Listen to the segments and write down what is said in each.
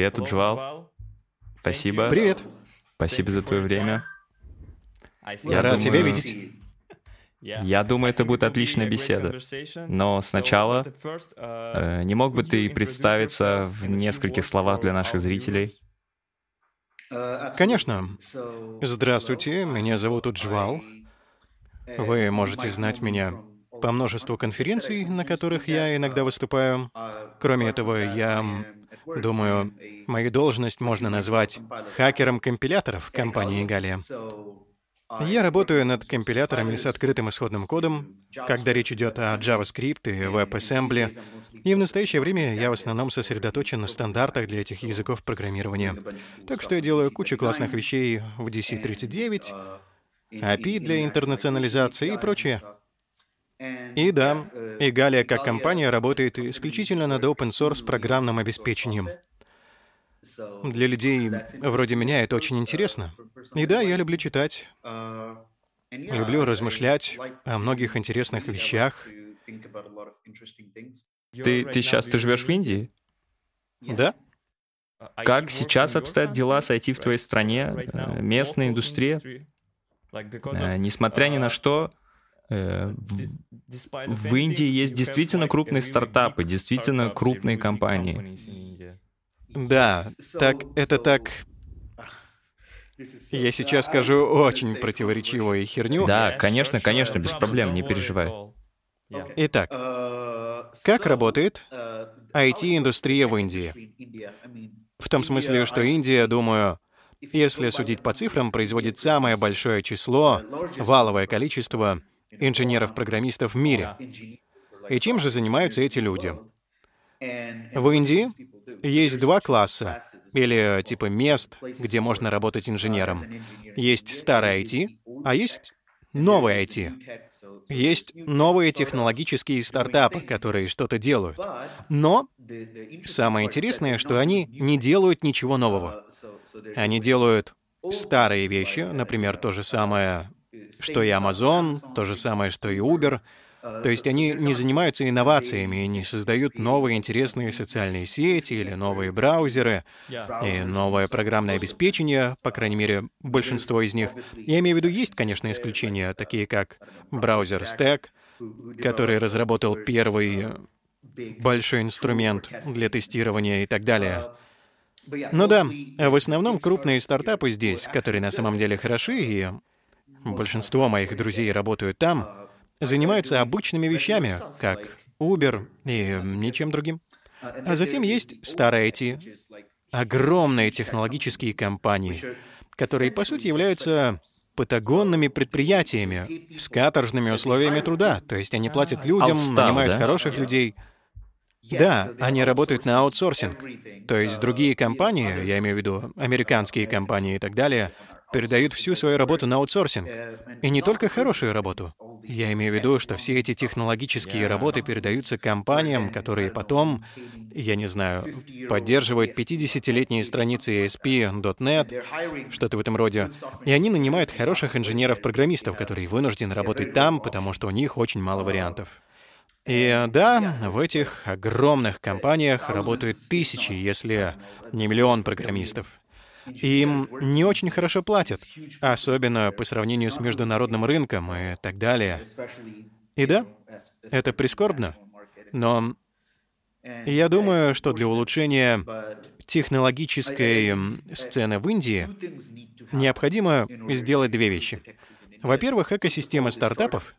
Привет, Уджвал. Спасибо. Привет. Спасибо за твое время. Я рад тебя видеть. Я думаю, это будет отличная беседа. Но сначала, э, не мог бы ты представиться в нескольких словах для наших зрителей? Конечно. Здравствуйте, меня зовут Уджвал. Вы можете знать меня по множеству конференций, на которых я иногда выступаю. Кроме этого, я думаю, мою должность можно назвать хакером компиляторов компании Галия. Я работаю над компиляторами с открытым исходным кодом, когда речь идет о JavaScript и WebAssembly, и в настоящее время я в основном сосредоточен на стандартах для этих языков программирования. Так что я делаю кучу классных вещей в DC39, API для интернационализации и прочее. И да, и Галия как компания работает исключительно над open source программным обеспечением. Для людей вроде меня это очень интересно. И да, я люблю читать, люблю размышлять о многих интересных вещах. Ты, ты сейчас ты живешь в Индии? Да, Как сейчас обстоят дела с IT в твоей стране, э, местная индустрия? Э, Несмотря ни на что, в, в Индии есть действительно крупные стартапы, действительно крупные компании. да, так, это так... Я сейчас скажу очень противоречивую херню. Да, конечно, конечно, без проблем, не переживай. Итак, как работает IT-индустрия в Индии? В том смысле, что Индия, думаю, если судить по цифрам, производит самое большое число, валовое количество инженеров-программистов в мире. И чем же занимаются эти люди? В Индии есть два класса, или типа мест, где можно работать инженером. Есть старый IT, а есть новый IT. Есть новые технологические стартапы, которые что-то делают. Но самое интересное, что они не делают ничего нового. Они делают старые вещи, например, то же самое, что и Amazon, то же самое, что и Uber. То есть они не занимаются инновациями и не создают новые интересные социальные сети или новые браузеры и новое программное обеспечение, по крайней мере, большинство из них. Я имею в виду, есть, конечно, исключения, такие как браузер Stack, который разработал первый большой инструмент для тестирования и так далее. Ну да, в основном крупные стартапы здесь, которые на самом деле хороши, и большинство моих друзей работают там, занимаются обычными вещами, как Uber и ничем другим. А затем есть старые IT, огромные технологические компании, которые, по сути, являются патагонными предприятиями с каторжными условиями труда. То есть они платят людям, Outstaff, нанимают да? хороших людей. Да, они работают на аутсорсинг. То есть другие компании, я имею в виду американские компании и так далее, передают всю свою работу на аутсорсинг. И не только хорошую работу. Я имею в виду, что все эти технологические работы передаются компаниям, которые потом, я не знаю, поддерживают 50-летние страницы ASP.NET, что-то в этом роде. И они нанимают хороших инженеров-программистов, которые вынуждены работать там, потому что у них очень мало вариантов. И да, в этих огромных компаниях работают тысячи, если не миллион программистов. Им не очень хорошо платят, особенно по сравнению с международным рынком и так далее. И да, это прискорбно, но я думаю, что для улучшения технологической сцены в Индии необходимо сделать две вещи. Во-первых, экосистема стартапов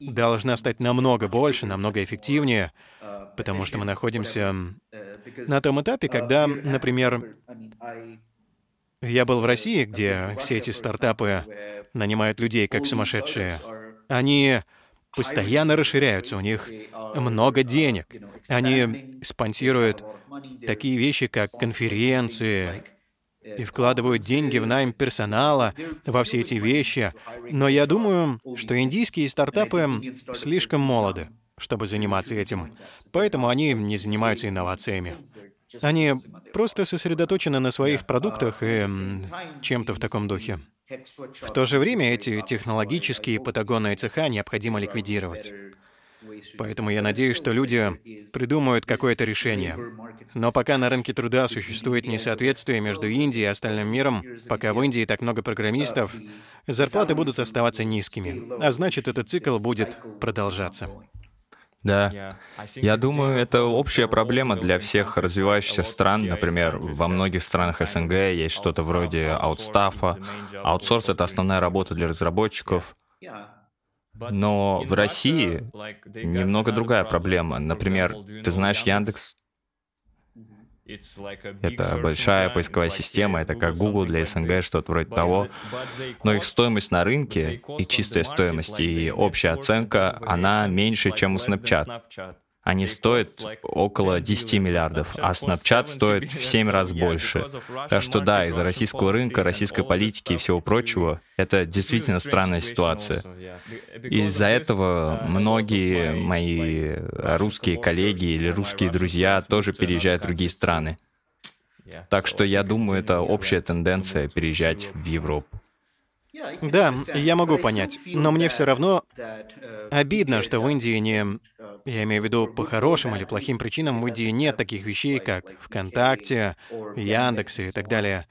должна стать намного больше, намного эффективнее, потому что мы находимся на том этапе, когда, например, я был в России, где все эти стартапы нанимают людей как сумасшедшие. Они постоянно расширяются, у них много денег. Они спонсируют такие вещи, как конференции, и вкладывают деньги в найм персонала, во все эти вещи. Но я думаю, что индийские стартапы слишком молоды, чтобы заниматься этим. Поэтому они не занимаются инновациями. Они просто сосредоточены на своих продуктах и чем-то в таком духе. В то же время эти технологические патагонные цеха необходимо ликвидировать. Поэтому я надеюсь, что люди придумают какое-то решение. Но пока на рынке труда существует несоответствие между Индией и остальным миром, пока в Индии так много программистов, зарплаты будут оставаться низкими, а значит, этот цикл будет продолжаться. Да. Я думаю, это общая проблема для всех развивающихся стран. Например, во многих странах СНГ есть что-то вроде аутстафа. Аутсорс — это основная работа для разработчиков. Но в России немного другая проблема. Например, ты знаешь Яндекс? Это большая поисковая система, это как Google для СНГ, что-то вроде того. Но их стоимость на рынке и чистая стоимость и общая оценка, она меньше, чем у Snapchat. Они стоят около 10 миллиардов, а Snapchat стоит в 7 раз больше. Так что да, из-за российского рынка, российской политики и всего прочего, это действительно странная ситуация. Из-за этого многие мои русские коллеги или русские друзья тоже переезжают в другие страны. Так что я думаю, это общая тенденция переезжать в Европу. Да, я могу понять, но мне все равно обидно, что в Индии не... Я имею в виду по хорошим или плохим причинам, в Индии нет таких вещей, как ВКонтакте, Яндекс и так далее.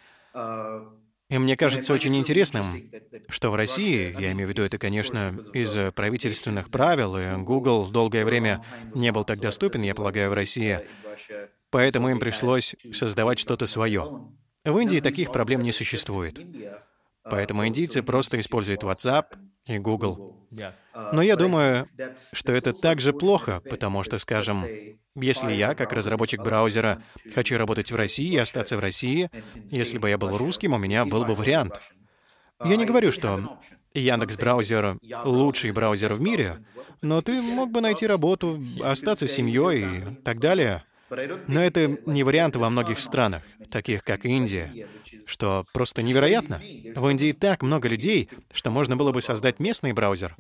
И мне кажется очень интересным, что в России, я имею в виду это, конечно, из правительственных правил, и Google долгое время не был так доступен, я полагаю, в России, поэтому им пришлось создавать что-то свое. В Индии таких проблем не существует. Поэтому индийцы просто используют WhatsApp и Google. Но я думаю, что это также плохо, потому что, скажем, если я, как разработчик браузера, хочу работать в России и остаться в России, если бы я был русским, у меня был бы вариант. Я не говорю, что Яндекс браузер лучший браузер в мире, но ты мог бы найти работу, остаться с семьей и так далее. Но это не вариант во многих странах, таких как Индия, что просто невероятно. В Индии так много людей, что можно было бы создать местный браузер.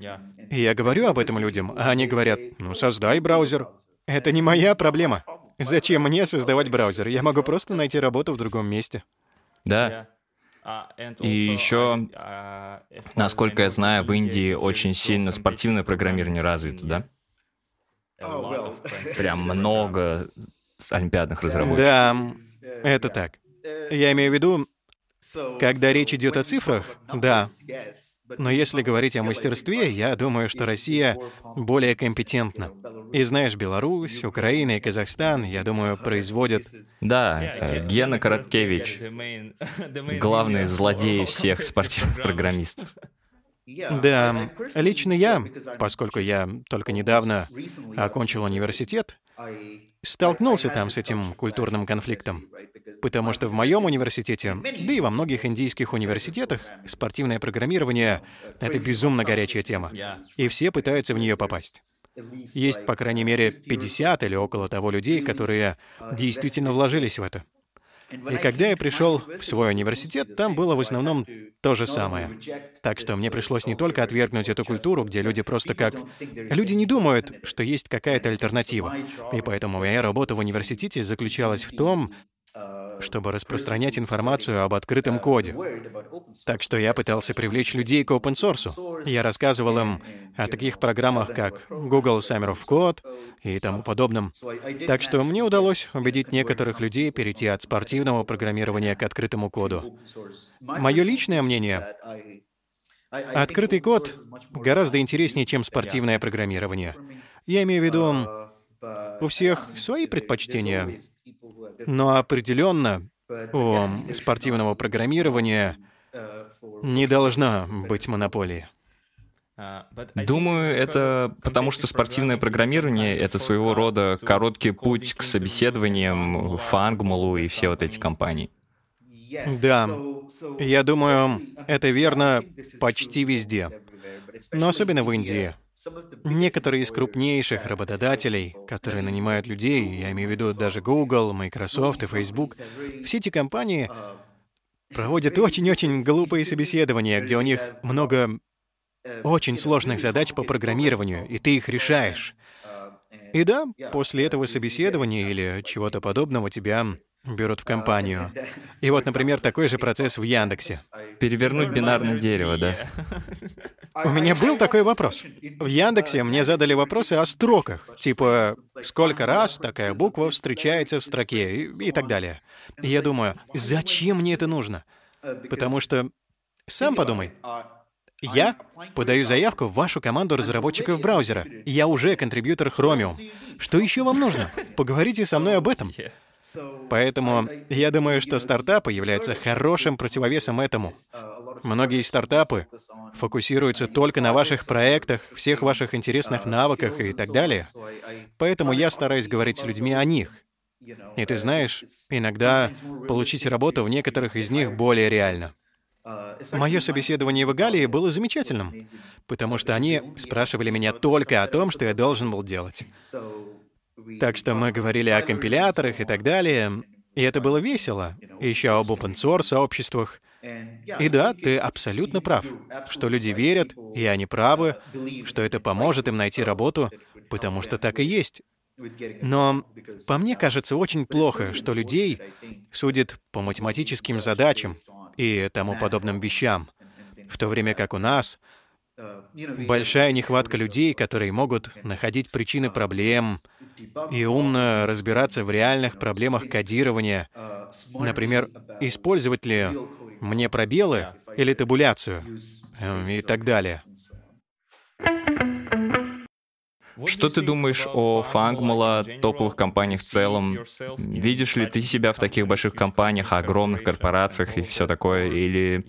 И я говорю об этом людям, а они говорят, ну создай браузер. Это не моя проблема. Зачем мне создавать браузер? Я могу просто найти работу в другом месте. Да. И еще, насколько я знаю, в Индии очень сильно спортивное программирование развито, да? Прям много олимпиадных разработчиков. Да, это так. Я имею в виду, когда речь идет о цифрах, да. Но если говорить о мастерстве, я думаю, что Россия более компетентна. И знаешь, Беларусь, Украина и Казахстан, я думаю, производят... Да, э, Гена Короткевич, главный злодей всех спортивных программистов. Да, лично я, поскольку я только недавно окончил университет, столкнулся там с этим культурным конфликтом. Потому что в моем университете, да и во многих индийских университетах, спортивное программирование — это безумно горячая тема. И все пытаются в нее попасть. Есть, по крайней мере, 50 или около того людей, которые действительно вложились в это. И когда я пришел в свой университет, там было в основном то же самое. Так что мне пришлось не только отвергнуть эту культуру, где люди просто как... Люди не думают, что есть какая-то альтернатива. И поэтому моя работа в университете заключалась в том, чтобы распространять информацию об открытом коде. Так что я пытался привлечь людей к open source. Я рассказывал им о таких программах, как Google Summer of Code и тому подобном. Так что мне удалось убедить некоторых людей перейти от спортивного программирования к открытому коду. Мое личное мнение Открытый код гораздо интереснее, чем спортивное программирование. Я имею в виду, у всех свои предпочтения. Но определенно у спортивного программирования не должна быть монополии. Думаю, это потому, что спортивное программирование — это своего рода короткий путь к собеседованиям, Фангмалу и все вот эти компании. Да, я думаю, это верно почти везде, но особенно в Индии. Некоторые из крупнейших работодателей, которые нанимают людей, я имею в виду даже Google, Microsoft и Facebook, все эти компании проводят очень-очень глупые собеседования, где у них много очень сложных задач по программированию, и ты их решаешь. И да, после этого собеседования или чего-то подобного тебя берут в компанию. И вот, например, такой же процесс в Яндексе. Перевернуть бинарное дерево, да? У меня был такой вопрос. В Яндексе мне задали вопросы о строках, типа сколько раз такая буква встречается в строке и, и так далее. И я думаю, зачем мне это нужно? Потому что, сам подумай, я подаю заявку в вашу команду разработчиков браузера. Я уже контрибьютор Chromium. Что еще вам нужно? Поговорите со мной об этом. Поэтому я думаю, что стартапы являются хорошим противовесом этому. Многие стартапы фокусируются только на ваших проектах, всех ваших интересных навыках и так далее. Поэтому я стараюсь говорить с людьми о них. И ты знаешь, иногда получить работу в некоторых из них более реально. Мое собеседование в Игалии было замечательным, потому что они спрашивали меня только о том, что я должен был делать. Так что мы говорили о компиляторах и так далее, и это было весело. Еще об open source сообществах. И да, ты абсолютно прав, что люди верят, и они правы, что это поможет им найти работу, потому что так и есть. Но по мне кажется очень плохо, что людей судят по математическим задачам и тому подобным вещам, в то время как у нас большая нехватка людей, которые могут находить причины проблем и умно разбираться в реальных проблемах кодирования. Например, использовать ли мне пробелы или табуляцию эм, и так далее. Что ты думаешь о Фангмала, топовых компаниях в целом? Видишь ли ты себя в таких больших компаниях, огромных корпорациях и все такое? Или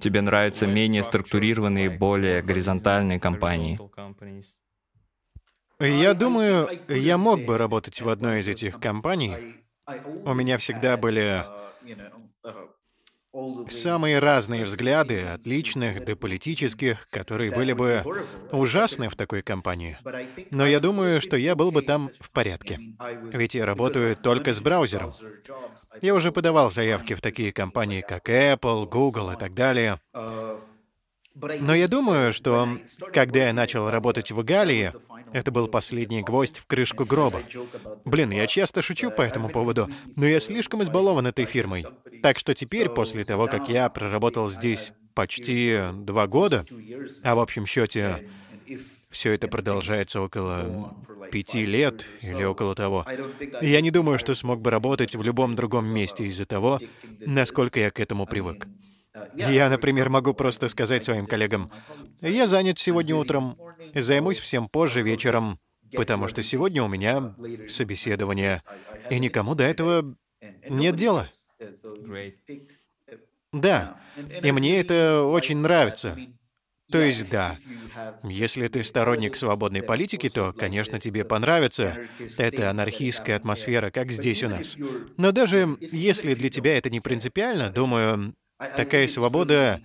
тебе нравятся менее структурированные, более горизонтальные компании? Я думаю, я мог бы работать в одной из этих компаний. У меня всегда были Самые разные взгляды, от личных до политических, которые были бы ужасны в такой компании. Но я думаю, что я был бы там в порядке. Ведь я работаю только с браузером. Я уже подавал заявки в такие компании, как Apple, Google и так далее. Но я думаю, что когда я начал работать в Галии, это был последний гвоздь в крышку гроба. Блин, я часто шучу по этому поводу, но я слишком избалован этой фирмой. Так что теперь, после того, как я проработал здесь почти два года, а в общем счете все это продолжается около пяти лет или около того. Я не думаю, что смог бы работать в любом другом месте из-за того, насколько я к этому привык. Я, например, могу просто сказать своим коллегам, я занят сегодня утром, займусь всем позже вечером, потому что сегодня у меня собеседование, и никому до этого нет дела. Да, и мне это очень нравится. То есть, да, если ты сторонник свободной политики, то, конечно, тебе понравится эта анархистская атмосфера, как здесь у нас. Но даже если для тебя это не принципиально, думаю, Такая свобода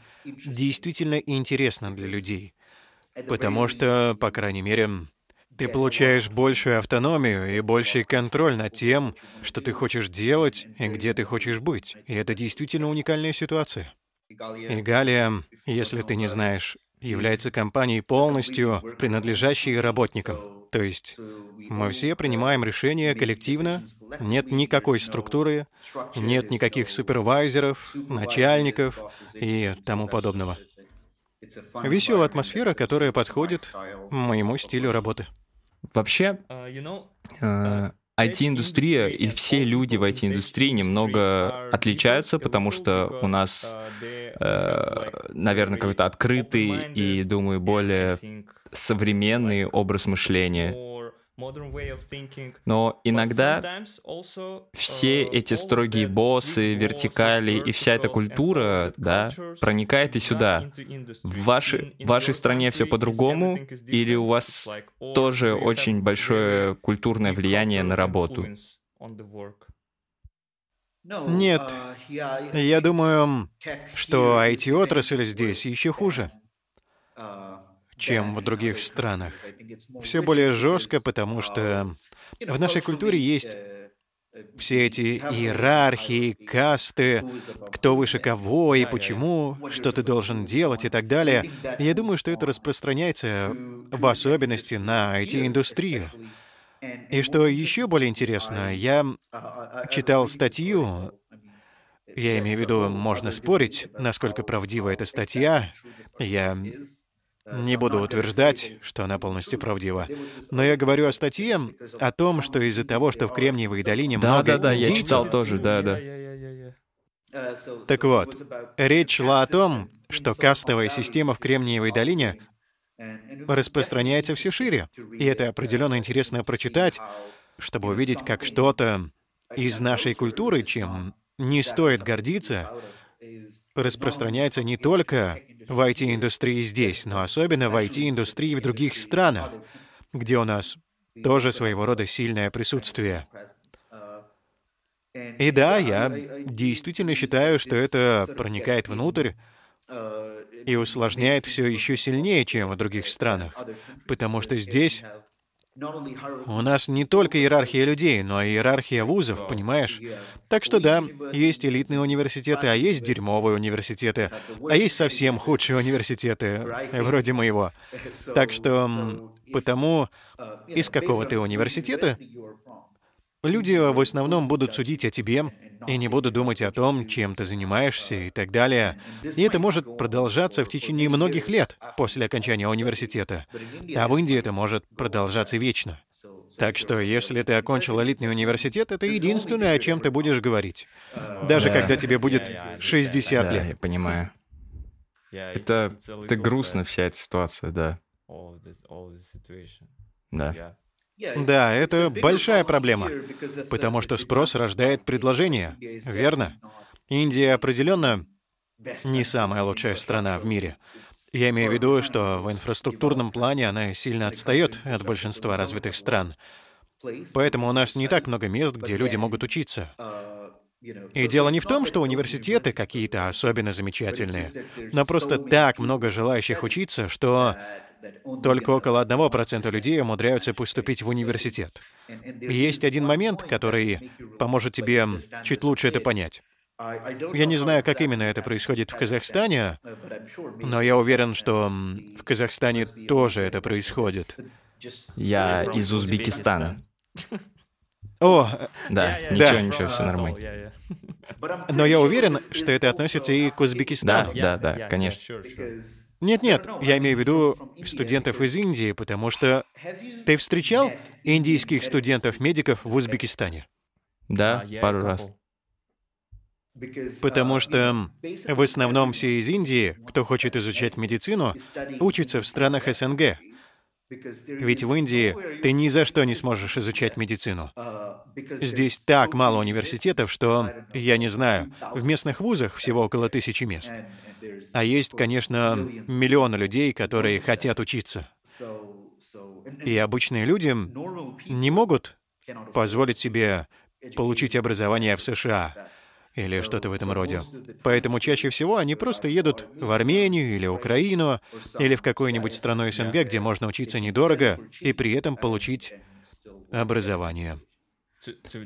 действительно интересна для людей, потому что, по крайней мере, ты получаешь большую автономию и больший контроль над тем, что ты хочешь делать и где ты хочешь быть. И это действительно уникальная ситуация. И Галия, если ты не знаешь, является компанией полностью принадлежащей работникам. То есть мы все принимаем решения коллективно, нет никакой структуры, нет никаких супервайзеров, начальников и тому подобного. Веселая атмосфера, которая подходит моему стилю работы. Вообще, IT-индустрия и все люди в IT-индустрии немного отличаются, потому что у нас, э, наверное, какой-то открытый и, думаю, более современный образ мышления. Но иногда все эти строгие боссы, вертикали и вся эта культура, да, проникает и сюда. В вашей, в вашей стране все по-другому, или у вас тоже очень большое культурное влияние на работу? Нет. Я думаю, что IT-отрасль здесь еще хуже чем в других странах. Все более жестко, потому что в нашей культуре есть все эти иерархии, касты, кто выше кого и почему, что ты должен делать и так далее. Я думаю, что это распространяется в особенности на IT-индустрию. И что еще более интересно, я читал статью, я имею в виду, можно спорить, насколько правдива эта статья. Я Не буду утверждать, что она полностью правдива. Но я говорю о статье о том, что из-за того, что в Кремниевой долине да, много Да, да, да, я читал тоже, да, да. Так вот, речь шла о том, что кастовая система в Кремниевой долине распространяется все шире. И это определенно интересно прочитать, чтобы увидеть, как что-то из нашей культуры, чем не стоит гордиться, распространяется не только в IT-индустрии здесь, но особенно в IT-индустрии в других странах, где у нас тоже своего рода сильное присутствие. И да, я действительно считаю, что это проникает внутрь и усложняет все еще сильнее, чем в других странах, потому что здесь у нас не только иерархия людей, но и иерархия вузов, понимаешь? Так что да, есть элитные университеты, а есть дерьмовые университеты, а есть совсем худшие университеты, вроде моего. Так что потому из какого ты университета люди в основном будут судить о тебе и не будут думать о том, чем ты занимаешься и так далее. И это может продолжаться в течение многих лет после окончания университета. А в Индии это может продолжаться вечно. Так что, если ты окончил элитный университет, это единственное, о чем ты будешь говорить. Даже Да. когда тебе будет 60 Да, лет. я понимаю. Это, это грустно, вся эта ситуация, да. Да. Да, это большая проблема, потому что спрос рождает предложение, верно? Индия определенно не самая лучшая страна в мире. Я имею в виду, что в инфраструктурном плане она сильно отстает от большинства развитых стран. Поэтому у нас не так много мест, где люди могут учиться. И дело не в том, что университеты какие-то особенно замечательные, но просто так много желающих учиться, что только около 1% людей умудряются поступить в университет. И есть один момент, который поможет тебе чуть лучше это понять. Я не знаю, как именно это происходит в Казахстане, но я уверен, что в Казахстане тоже это происходит. Я из Узбекистана. О, Да, Да. ничего, ничего, все нормально. но я уверен, что это относится и к Да, Узбекистану. да, да, конечно. Нет-нет, я имею в виду студентов из Индии, потому что ты встречал индийских студентов-медиков в Узбекистане? Да, пару раз. Потому что в основном все из Индии, кто хочет изучать медицину, учатся в странах СНГ. Ведь в Индии ты ни за что не сможешь изучать медицину. Здесь так мало университетов, что, я не знаю, в местных вузах всего около тысячи мест. А есть, конечно, миллионы людей, которые хотят учиться. И обычные люди не могут позволить себе получить образование в США или что-то в этом роде. Поэтому чаще всего они просто едут в Армению или Украину или в какую-нибудь страну СНГ, где можно учиться недорого и при этом получить образование.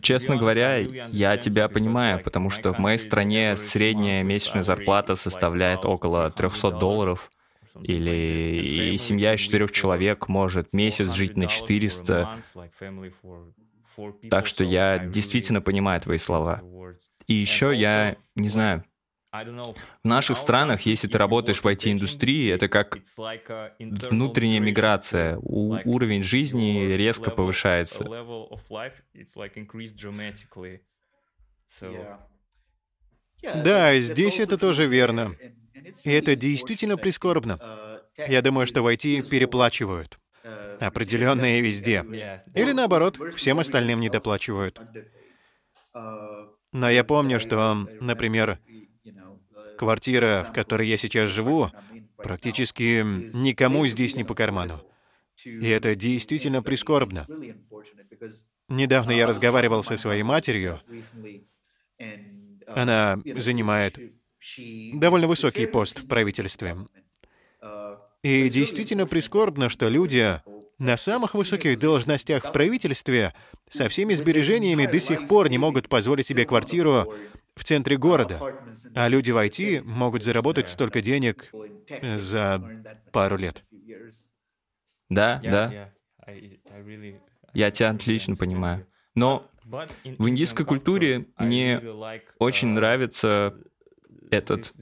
Честно говоря, я тебя понимаю, потому что в моей стране средняя месячная зарплата составляет около 300 долларов, или и семья из четырех человек может месяц жить на 400. Так что я действительно понимаю твои слова. И еще я, не знаю, в наших странах, если ты работаешь в IT-индустрии, это как внутренняя миграция. У- уровень жизни резко повышается. Да, здесь это тоже верно. И это действительно прискорбно. Я думаю, что в IT переплачивают. Определенно и везде. Или наоборот, всем остальным недоплачивают. Но я помню, что, например, квартира, в которой я сейчас живу, практически никому здесь не по карману. И это действительно прискорбно. Недавно я разговаривал со своей матерью. Она занимает довольно высокий пост в правительстве. И действительно прискорбно, что люди на самых высоких должностях в правительстве со всеми сбережениями до сих пор не могут позволить себе квартиру в центре города. А люди в IT могут заработать столько денег за пару лет. Да, да, я тебя отлично понимаю. Но в индийской культуре мне очень нравится этот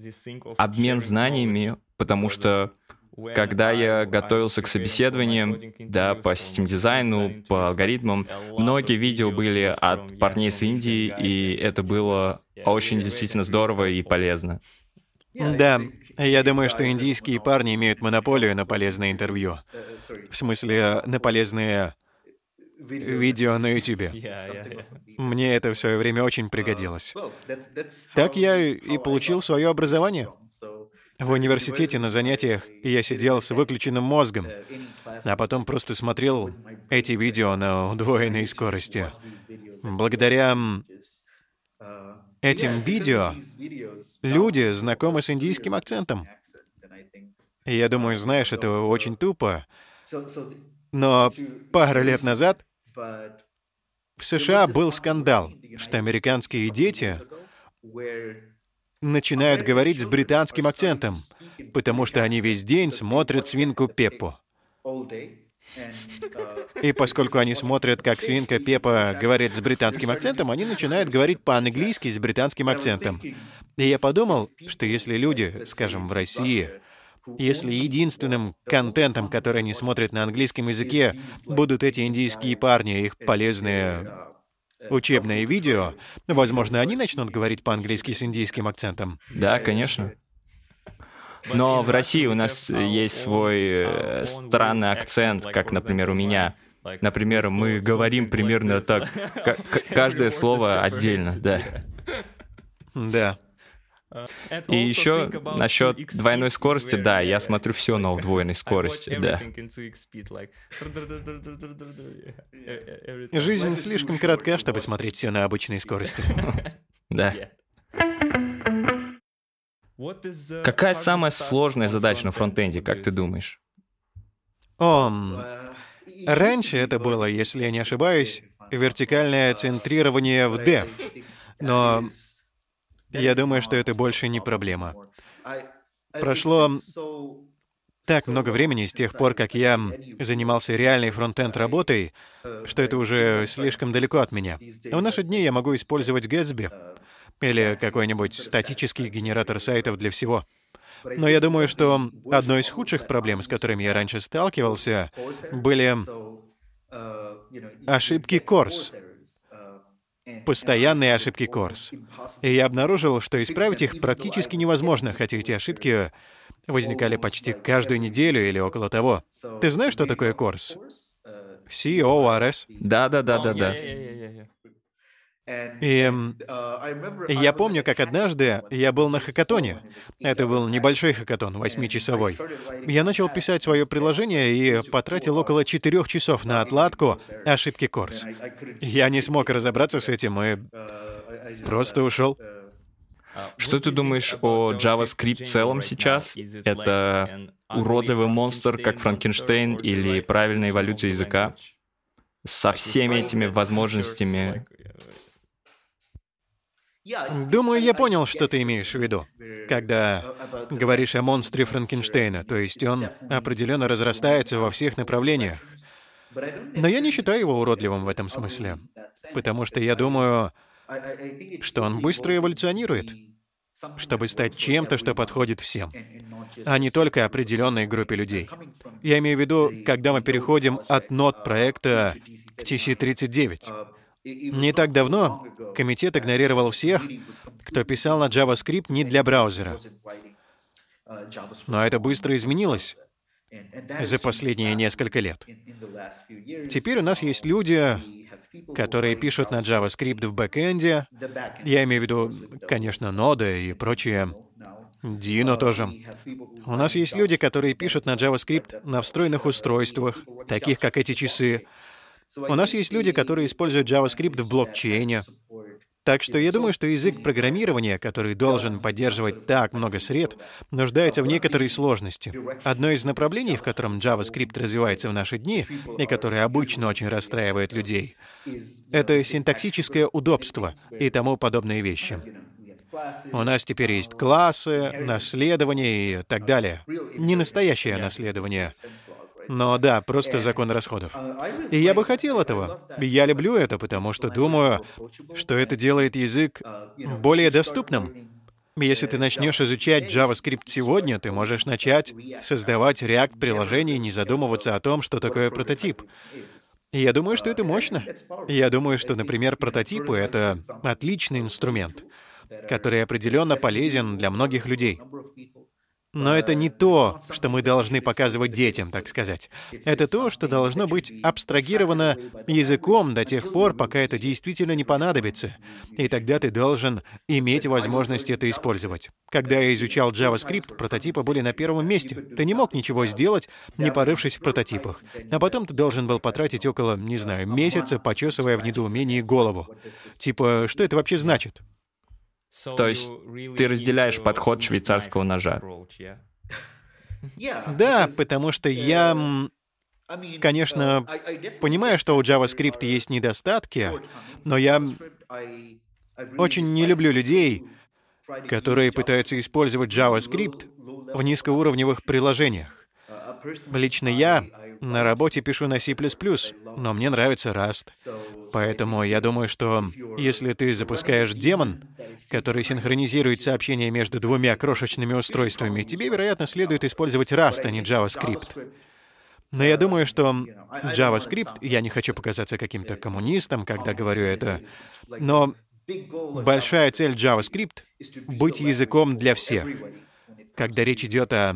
обмен знаниями, потому что когда я готовился к собеседованиям, да, по систем дизайну, по алгоритмам, многие видео были от парней с Индии, и это было очень действительно здорово и полезно. Да, я думаю, что индийские парни имеют монополию на полезное интервью. В смысле, на полезные видео на YouTube. Мне это в свое время очень пригодилось. Так я и получил свое образование. В университете на занятиях я сидел с выключенным мозгом, а потом просто смотрел эти видео на удвоенной скорости. Благодаря этим видео люди знакомы с индийским акцентом. Я думаю, знаешь, это очень тупо, но пару лет назад в США был скандал, что американские дети начинают говорить с британским акцентом, потому что они весь день смотрят свинку Пеппу. И поскольку они смотрят, как свинка Пеппа говорит с британским акцентом, они начинают говорить по-английски с британским акцентом. И я подумал, что если люди, скажем, в России, если единственным контентом, который они смотрят на английском языке, будут эти индийские парни, их полезные учебные видео, возможно, они начнут говорить по-английски с индийским акцентом. Да, конечно. Но в России у нас есть свой э, странный акцент, как, например, у меня. Например, мы говорим примерно так, каждое слово отдельно, да. Да. И еще насчет двойной скорости, да, я смотрю все на удвоенной скорости, да. Жизнь слишком коротка, чтобы смотреть все на обычной скорости. Да. Какая самая сложная задача на фронтенде, как ты думаешь? О, раньше это было, если я не ошибаюсь, вертикальное центрирование в dev. Но я думаю, что это больше не проблема. Прошло так много времени с тех пор, как я занимался реальной фронтенд работой, что это уже слишком далеко от меня. В наши дни я могу использовать Gatsby или какой-нибудь статический генератор сайтов для всего. Но я думаю, что одной из худших проблем, с которыми я раньше сталкивался, были ошибки Корс постоянные ошибки Корс. И я обнаружил, что исправить их практически невозможно, хотя эти ошибки возникали почти каждую неделю или около того. Ты знаешь, что такое Корс? C-O-R-S? Да-да-да-да-да. И я помню, как однажды я был на хакатоне. Это был небольшой хакатон, восьмичасовой. Я начал писать свое приложение и потратил около четырех часов на отладку ошибки Корс. Я не смог разобраться с этим и просто ушел. Что ты думаешь о JavaScript в целом сейчас? Это уродливый монстр, как Франкенштейн, или правильная эволюция языка? Со всеми этими возможностями Думаю, я понял, что ты имеешь в виду, когда говоришь о монстре Франкенштейна, то есть он определенно разрастается во всех направлениях. Но я не считаю его уродливым в этом смысле, потому что я думаю, что он быстро эволюционирует, чтобы стать чем-то, что подходит всем, а не только определенной группе людей. Я имею в виду, когда мы переходим от нот проекта к TC39. Не так давно комитет игнорировал всех, кто писал на JavaScript не для браузера. Но это быстро изменилось за последние несколько лет. Теперь у нас есть люди, которые пишут на JavaScript в бэкэнде. Я имею в виду, конечно, ноды и прочее. Dino тоже. У нас есть люди, которые пишут на JavaScript на встроенных устройствах, таких как эти часы, у нас есть люди, которые используют JavaScript в блокчейне. Так что я думаю, что язык программирования, который должен поддерживать так много сред, нуждается в некоторой сложности. Одно из направлений, в котором JavaScript развивается в наши дни, и которое обычно очень расстраивает людей, это синтаксическое удобство и тому подобные вещи. У нас теперь есть классы, наследование и так далее. Не настоящее наследование, но да, просто закон расходов. И я бы хотел этого. Я люблю это, потому что думаю, что это делает язык более доступным. Если ты начнешь изучать JavaScript сегодня, ты можешь начать создавать React-приложение не задумываться о том, что такое прототип. И я думаю, что это мощно. Я думаю, что, например, прототипы — это отличный инструмент, который определенно полезен для многих людей. Но это не то, что мы должны показывать детям, так сказать. Это то, что должно быть абстрагировано языком до тех пор, пока это действительно не понадобится. И тогда ты должен иметь возможность это использовать. Когда я изучал JavaScript, прототипы были на первом месте. Ты не мог ничего сделать, не порывшись в прототипах. А потом ты должен был потратить около, не знаю, месяца, почесывая в недоумении голову. Типа, что это вообще значит? То есть ты разделяешь подход швейцарского ножа. Да, потому что я, конечно, понимаю, что у JavaScript есть недостатки, но я очень не люблю людей, которые пытаются использовать JavaScript в низкоуровневых приложениях. Лично я на работе пишу на C++, но мне нравится Rust. Поэтому я думаю, что если ты запускаешь демон, который синхронизирует сообщения между двумя крошечными устройствами, тебе, вероятно, следует использовать Rust, а не JavaScript. Но я думаю, что JavaScript, я не хочу показаться каким-то коммунистом, когда говорю это, но большая цель JavaScript — быть языком для всех. Когда речь идет о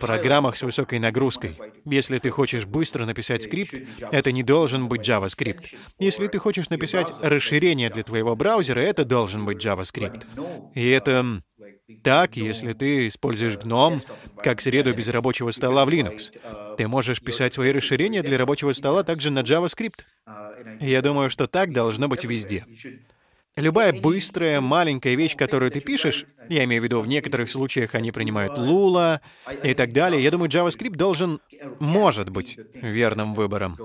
программах с высокой нагрузкой. Если ты хочешь быстро написать скрипт, это не должен быть JavaScript. Если ты хочешь написать расширение для твоего браузера, это должен быть JavaScript. И это так, если ты используешь GNOME как среду без рабочего стола в Linux. Ты можешь писать свои расширения для рабочего стола также на JavaScript. Я думаю, что так должно быть везде. Любая быстрая, маленькая вещь, которую ты пишешь, я имею в виду, в некоторых случаях они принимают Lula и так далее, я думаю, JavaScript должен, может быть, верным выбором.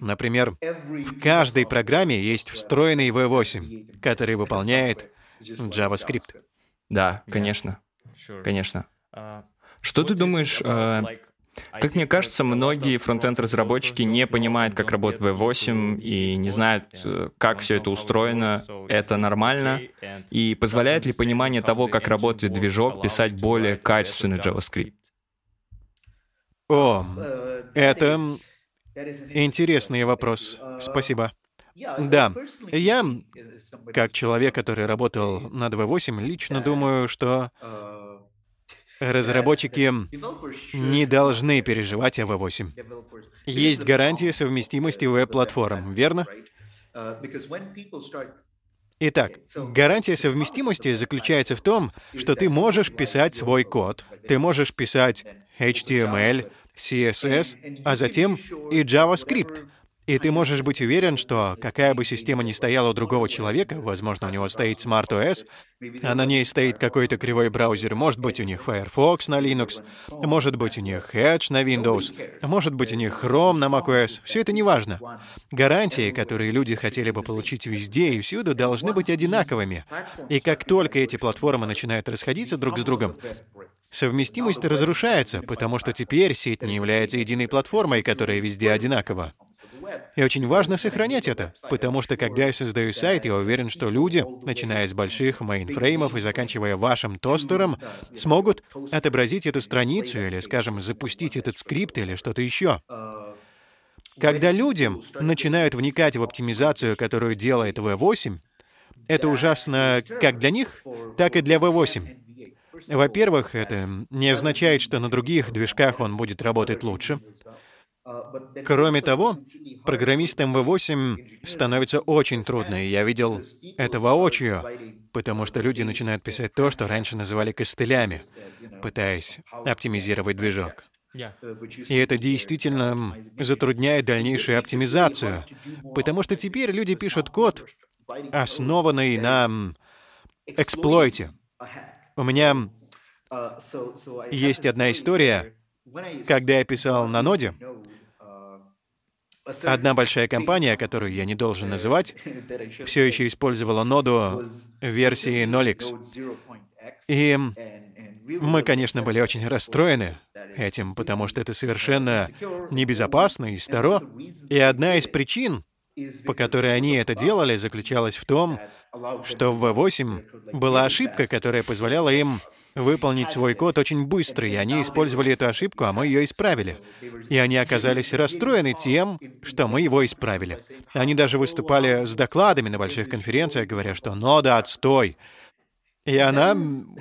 Например, в каждой программе есть встроенный V8, который выполняет JavaScript. Да, конечно. Конечно. Что ты думаешь э, как мне кажется, многие фронтенд-разработчики не понимают, как работает V8 и не знают, э, как все это устроено. Это нормально. И позволяет ли понимание того, как работает движок, писать более качественный JavaScript? О, это интересный вопрос. Спасибо. Да, я, как человек, который работал над V8, лично думаю, что Разработчики не должны переживать о V8. Есть гарантия совместимости веб-платформ, верно? Итак, гарантия совместимости заключается в том, что ты можешь писать свой код, ты можешь писать HTML, CSS, а затем и JavaScript, и ты можешь быть уверен, что какая бы система ни стояла у другого человека, возможно, у него стоит SmartOS, а на ней стоит какой-то кривой браузер, может быть, у них Firefox на Linux, может быть, у них Edge на Windows, может быть, у них Chrome на macOS, все это не важно. Гарантии, которые люди хотели бы получить везде и всюду, должны быть одинаковыми. И как только эти платформы начинают расходиться друг с другом, совместимость разрушается, потому что теперь сеть не является единой платформой, которая везде одинакова. И очень важно сохранять это, потому что когда я создаю сайт, я уверен, что люди, начиная с больших мейнфреймов и заканчивая вашим тостером, смогут отобразить эту страницу или, скажем, запустить этот скрипт или что-то еще. Когда люди начинают вникать в оптимизацию, которую делает V8, это ужасно как для них, так и для V8. Во-первых, это не означает, что на других движках он будет работать лучше. Кроме того, программистам V8 становится очень трудно, и я видел это воочию, потому что люди начинают писать то, что раньше называли костылями, пытаясь оптимизировать движок. И это действительно затрудняет дальнейшую оптимизацию, потому что теперь люди пишут код, основанный на эксплойте. У меня есть одна история, когда я писал на ноде, Одна большая компания, которую я не должен называть, все еще использовала ноду версии 0x. И мы, конечно, были очень расстроены этим, потому что это совершенно небезопасно и старо. И одна из причин, по которой они это делали, заключалась в том, что в V8 была ошибка, которая позволяла им выполнить свой код очень быстро, и они использовали эту ошибку, а мы ее исправили. И они оказались расстроены тем, что мы его исправили. Они даже выступали с докладами на больших конференциях, говоря, что «нода, отстой», и она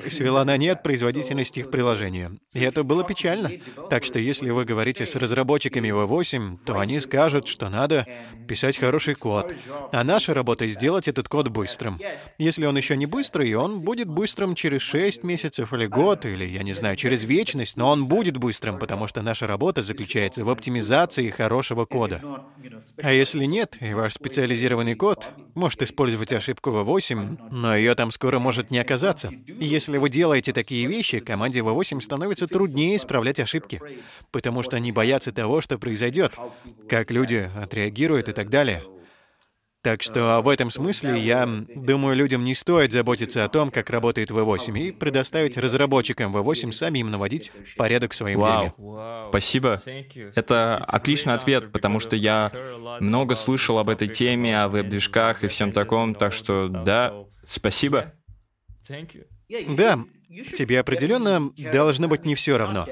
свела на нет производительность их приложения. И это было печально. Так что если вы говорите с разработчиками V8, то они скажут, что надо писать хороший код. А наша работа — сделать этот код быстрым. Если он еще не быстрый, он будет быстрым через 6 месяцев или год, или, я не знаю, через вечность, но он будет быстрым, потому что наша работа заключается в оптимизации хорошего кода. А если нет, и ваш специализированный код может использовать ошибку V8, но ее там скоро может не оказаться. Если вы делаете такие вещи, команде V8 становится труднее исправлять ошибки, потому что они боятся того, что произойдет, как люди отреагируют и так далее. Так что в этом смысле я думаю, людям не стоит заботиться о том, как работает V8, и предоставить разработчикам V8 самим наводить порядок в своем Вау. деле. Спасибо. Это отличный ответ, потому что я много слышал об этой теме, о веб-движках и всем таком, так что да, спасибо. Да, тебе определенно должно быть не все равно.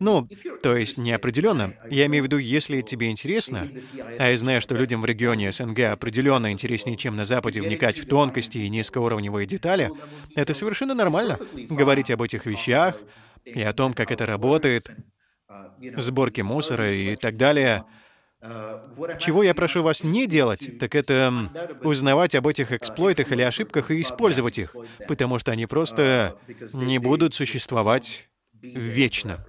Ну, то есть не определенно. Я имею в виду, если тебе интересно, а я знаю, что людям в регионе СНГ определенно интереснее, чем на Западе, вникать в тонкости и низкоуровневые детали, это совершенно нормально. Говорить об этих вещах и о том, как это работает, сборке мусора и так далее — чего я прошу вас не делать, так это узнавать об этих эксплойтах или ошибках и использовать их, потому что они просто не будут существовать вечно.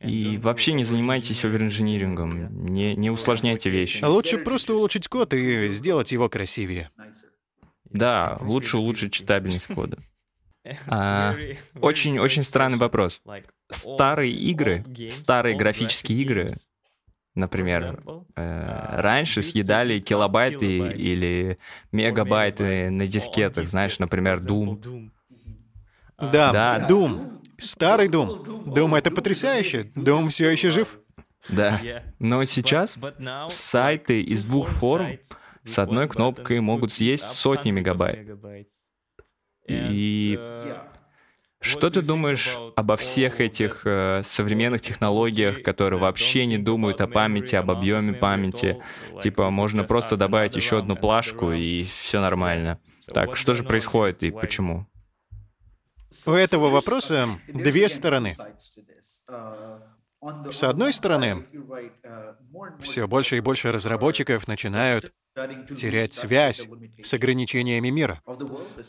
И вообще не занимайтесь оверинжинирингом, не, не усложняйте вещи. Лучше просто улучшить код и сделать его красивее. Да, лучше улучшить читабельность кода. А, очень, очень странный вопрос. Старые игры, старые графические игры Например, э, раньше съедали килобайты или мегабайты на дискетах, знаешь, например, Doom. Да, да, Doom. Старый Doom. Doom — это потрясающе. Doom все еще жив. Да. Но сейчас сайты из двух форм с одной кнопкой могут съесть сотни мегабайт. И что ты думаешь обо всех этих э, современных технологиях, которые вообще не думают о памяти, об объеме памяти? Типа, можно просто добавить еще одну плашку, и все нормально. Так, что же происходит и почему? У этого вопроса две стороны. С одной стороны, все больше и больше разработчиков начинают терять связь с ограничениями мира,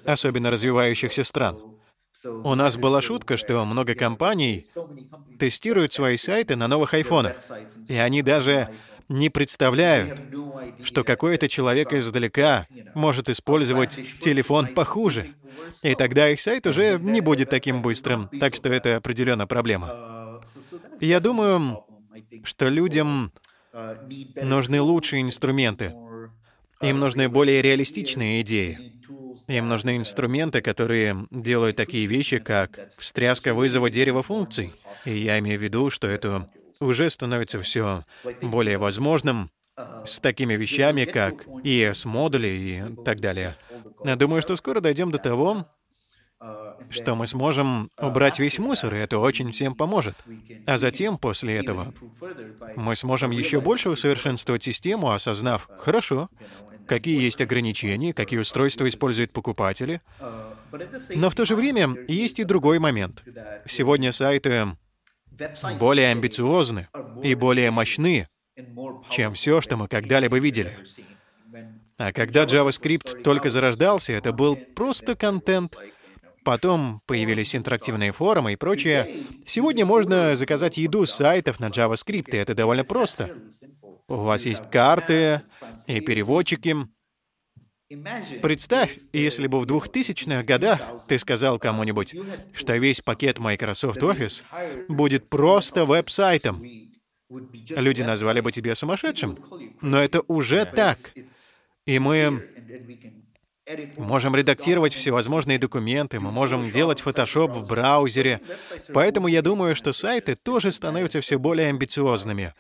особенно развивающихся стран. У нас была шутка, что много компаний тестируют свои сайты на новых айфонах, и они даже не представляют, что какой-то человек издалека может использовать телефон похуже. И тогда их сайт уже не будет таким быстрым. Так что это определенно проблема. Я думаю, что людям нужны лучшие инструменты. Им нужны более реалистичные идеи. Им нужны инструменты, которые делают такие вещи, как встряска вызова дерева функций. И я имею в виду, что это уже становится все более возможным с такими вещами, как ES-модули и так далее. Я думаю, что скоро дойдем до того, что мы сможем убрать весь мусор, и это очень всем поможет. А затем, после этого, мы сможем еще больше усовершенствовать систему, осознав, хорошо, какие есть ограничения, какие устройства используют покупатели. Но в то же время есть и другой момент. Сегодня сайты более амбициозны и более мощны, чем все, что мы когда-либо видели. А когда JavaScript только зарождался, это был просто контент. Потом появились интерактивные форумы и прочее. Сегодня можно заказать еду с сайтов на JavaScript, и это довольно просто. У вас есть карты и переводчики. Представь, если бы в 2000-х годах ты сказал кому-нибудь, что весь пакет Microsoft Office будет просто веб-сайтом. Люди назвали бы тебя сумасшедшим. Но это уже так. И мы можем редактировать всевозможные документы, мы можем делать Photoshop в браузере. Поэтому я думаю, что сайты тоже становятся все более амбициозными.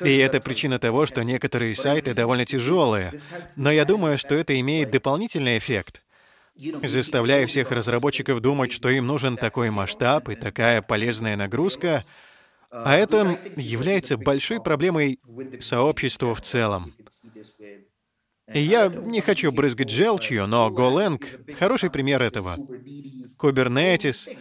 И это причина того, что некоторые сайты довольно тяжелые. Но я думаю, что это имеет дополнительный эффект, заставляя всех разработчиков думать, что им нужен такой масштаб и такая полезная нагрузка, а это является большой проблемой сообщества в целом. И я не хочу брызгать желчью, но Golang — хороший пример этого. Kubernetes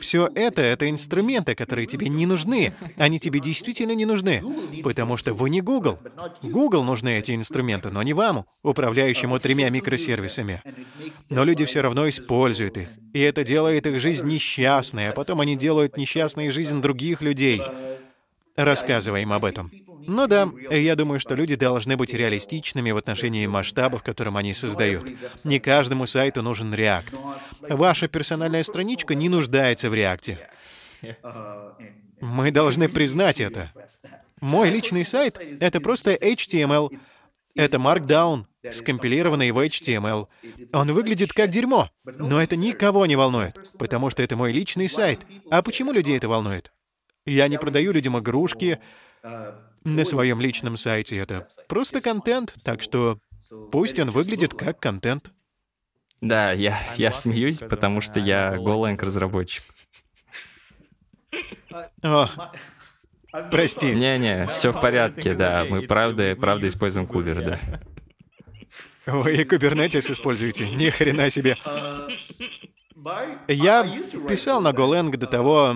все это — это инструменты, которые тебе не нужны. Они тебе действительно не нужны, потому что вы не Google. Google нужны эти инструменты, но не вам, управляющему тремя микросервисами. Но люди все равно используют их, и это делает их жизнь несчастной, а потом они делают несчастной жизнь других людей. Рассказываем об этом. Ну да, я думаю, что люди должны быть реалистичными в отношении масштабов, которым они создают. Не каждому сайту нужен React. Ваша персональная страничка не нуждается в React. Мы должны признать это. Мой личный сайт — это просто HTML. Это Markdown, скомпилированный в HTML. Он выглядит как дерьмо, но это никого не волнует, потому что это мой личный сайт. А почему людей это волнует? Я не продаю людям игрушки, на своем личном сайте. Это просто контент, так что пусть он выглядит как контент. Да, я, я смеюсь, потому что я Golang разработчик. О, прости. Не-не, все в порядке, да. Мы правда, правда используем кубер, да. Вы и Kubernetes используете? Ни хрена себе. Я писал на Golang до того,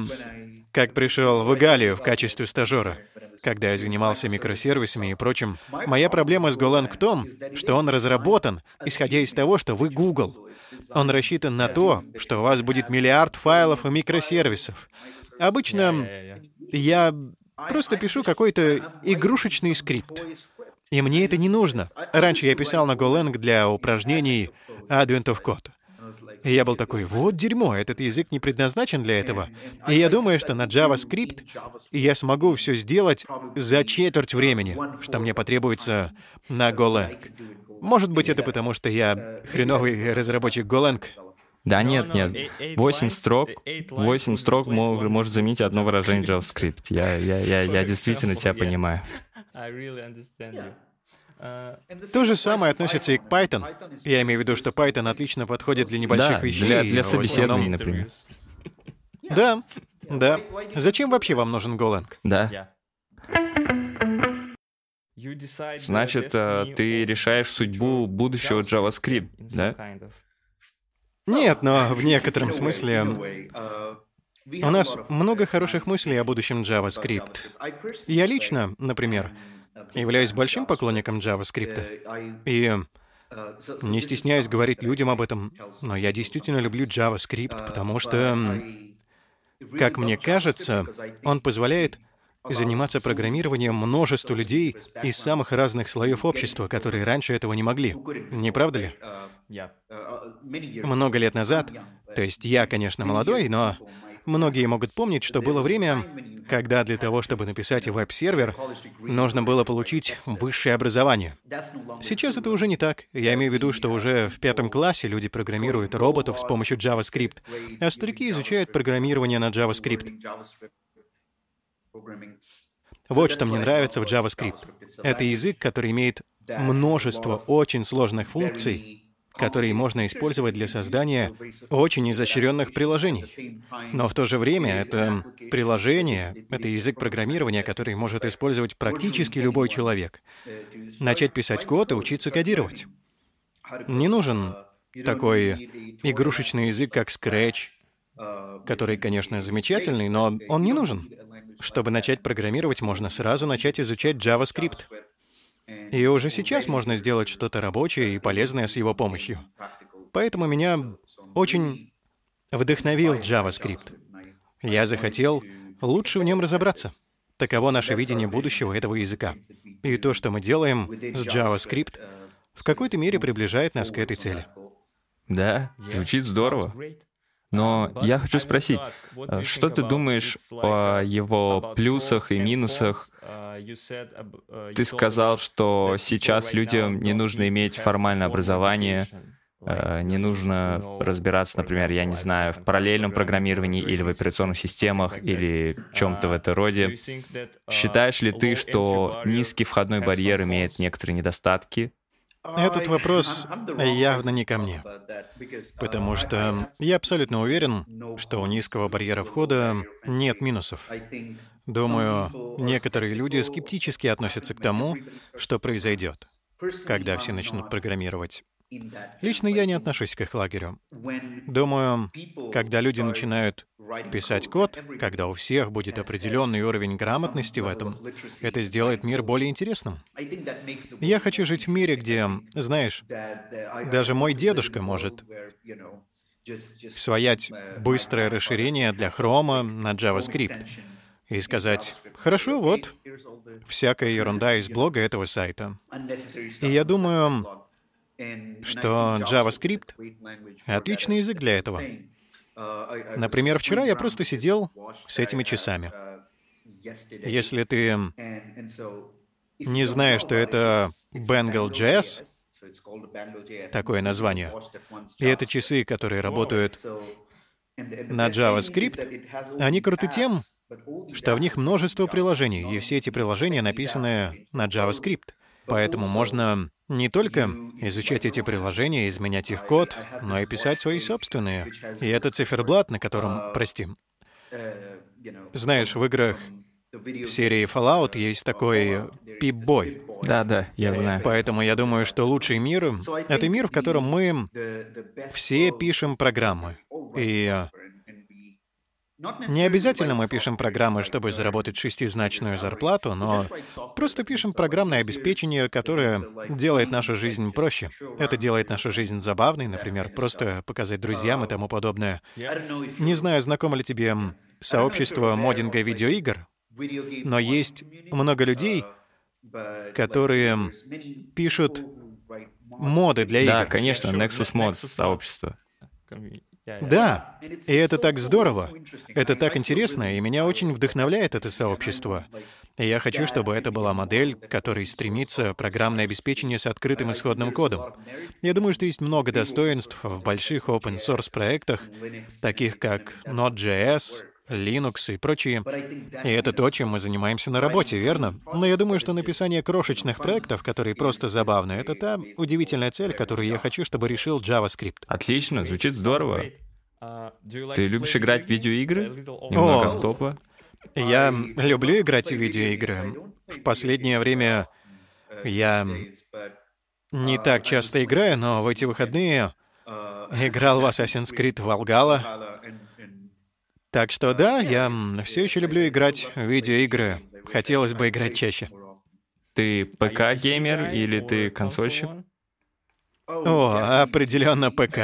как пришел в Игалию в качестве стажера. Когда я занимался микросервисами и прочим, моя проблема с Golang в том, что он разработан, исходя из того, что вы Google. Он рассчитан на то, что у вас будет миллиард файлов и микросервисов. Обычно я просто пишу какой-то игрушечный скрипт. И мне это не нужно. Раньше я писал на Golang для упражнений Advent of Code. И я был такой, вот дерьмо, этот язык не предназначен для этого. И я думаю, что на JavaScript я смогу все сделать за четверть времени, что мне потребуется на Golang. Может быть, это потому, что я хреновый разработчик Golang. Да нет, нет. Восемь строк, восемь строк может заменить одно выражение JavaScript. Я, я, я, я действительно тебя понимаю. То же самое относится и к Python. Я имею в виду, что Python отлично подходит для небольших да, вещей. для, для собеседований, например. Да, да. Зачем вообще вам нужен Golang? Да. Значит, э, ты решаешь судьбу будущего JavaScript, да? Нет, но в некотором смысле у нас много хороших мыслей о будущем JavaScript. Я лично, например, являюсь большим поклонником JavaScript. И не стесняюсь говорить людям об этом, но я действительно люблю JavaScript, потому что, как мне кажется, он позволяет заниматься программированием множеству людей из самых разных слоев общества, которые раньше этого не могли. Не правда ли? Много лет назад, то есть я, конечно, молодой, но Многие могут помнить, что было время, когда для того, чтобы написать веб-сервер, нужно было получить высшее образование. Сейчас это уже не так. Я имею в виду, что уже в пятом классе люди программируют роботов с помощью JavaScript, а старики изучают программирование на JavaScript. Вот что мне нравится в JavaScript. Это язык, который имеет множество очень сложных функций, которые можно использовать для создания очень изощренных приложений. Но в то же время это приложение, это язык программирования, который может использовать практически любой человек. Начать писать код и учиться кодировать. Не нужен такой игрушечный язык, как Scratch, который, конечно, замечательный, но он не нужен. Чтобы начать программировать, можно сразу начать изучать JavaScript. И уже сейчас можно сделать что-то рабочее и полезное с его помощью. Поэтому меня очень вдохновил JavaScript. Я захотел лучше в нем разобраться. Таково наше видение будущего этого языка. И то, что мы делаем с JavaScript, в какой-то мере приближает нас к этой цели. Да, звучит здорово. Но я хочу спросить, э, что ты думаешь о его плюсах и минусах? Ты сказал, что сейчас людям не нужно иметь формальное образование, Э, не нужно разбираться, например, я не знаю, в параллельном программировании или в операционных системах или чем-то в этом роде. Считаешь ли ты, что низкий входной барьер имеет некоторые недостатки? Этот вопрос явно не ко мне, потому что я абсолютно уверен, что у низкого барьера входа нет минусов. Думаю, некоторые люди скептически относятся к тому, что произойдет, когда все начнут программировать. Лично я не отношусь к их лагерю. Думаю, когда люди начинают писать код, когда у всех будет определенный уровень грамотности в этом, это сделает мир более интересным. Я хочу жить в мире, где, знаешь, даже мой дедушка может своять быстрое расширение для хрома на JavaScript и сказать, хорошо, вот, всякая ерунда из блога этого сайта. И я думаю, что JavaScript — отличный язык для этого. Например, вчера я просто сидел с этими часами. Если ты не знаешь, что это Bengal.js, такое название, и это часы, которые работают на JavaScript, они круты тем, что в них множество приложений, и все эти приложения написаны на JavaScript. Поэтому можно не только изучать эти приложения, изменять их код, но и писать свои собственные. И это циферблат, на котором, прости, знаешь, в играх серии Fallout есть такой пип-бой. Да, да, я знаю. Поэтому я думаю, что лучший мир — это мир, в котором мы все пишем программы. И не обязательно мы пишем программы, чтобы заработать шестизначную зарплату, но просто пишем программное обеспечение, которое делает нашу жизнь проще. Это делает нашу жизнь забавной, например, просто показать друзьям и тому подобное. Не знаю, знакомо ли тебе сообщество моддинга видеоигр, но есть много людей, которые пишут моды для игр. Да, конечно, Nexus Mod сообщество. Да, и это так здорово. Это так интересно, и меня очень вдохновляет это сообщество. И я хочу, чтобы это была модель, к которой стремится программное обеспечение с открытым исходным кодом. Я думаю, что есть много достоинств в больших open-source проектах, таких как Node.js, Linux и прочие. И это то, чем мы занимаемся на работе, верно? Но я думаю, что написание крошечных проектов, которые просто забавны, это та удивительная цель, которую я хочу, чтобы решил JavaScript. Отлично, звучит здорово. Ты любишь играть в видеоигры? Немного в топа. Я люблю играть в видеоигры. В последнее время я не так часто играю, но в эти выходные играл в Assassin's Creed Valhalla. Так что да, я все еще люблю играть в видеоигры. Хотелось бы играть чаще. Ты ПК-геймер или ты консольщик? О, определенно ПК.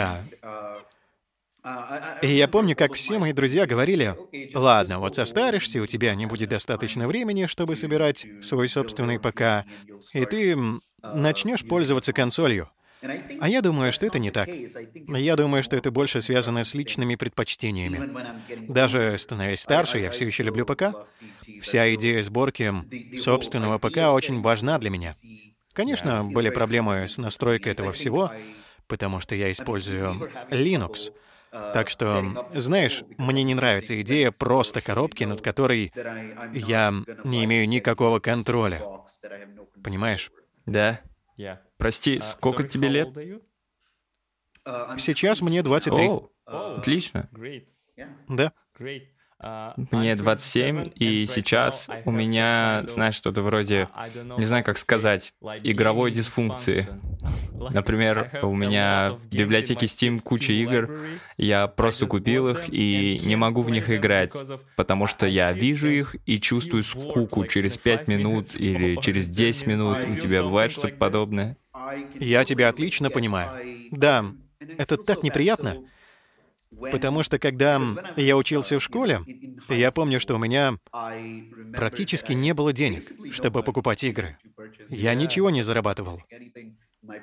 И я помню, как все мои друзья говорили, ладно, вот состаришься, у тебя не будет достаточно времени, чтобы собирать свой собственный ПК, и ты начнешь пользоваться консолью. А я думаю, что это не так. Я думаю, что это больше связано с личными предпочтениями. Даже становясь старше, я все еще люблю ПК. Вся идея сборки собственного ПК очень важна для меня. Конечно, были проблемы с настройкой этого всего, потому что я использую Linux. Так что, знаешь, мне не нравится идея просто коробки, над которой я не имею никакого контроля. Понимаешь? Да. Прости, сколько тебе лет? Сейчас мне 23. О, отлично. Да. Мне 27, и сейчас у меня, знаешь, что-то вроде, не знаю, как сказать, игровой дисфункции. Например, у меня в библиотеке Steam куча игр, я просто купил их и не могу в них играть, потому что я вижу их и чувствую скуку через 5 минут или через 10 минут. У тебя бывает что-то подобное? Я тебя отлично понимаю. Да, это так неприятно. Потому что когда я учился в школе, я помню, что у меня практически не было денег, чтобы покупать игры. Я ничего не зарабатывал.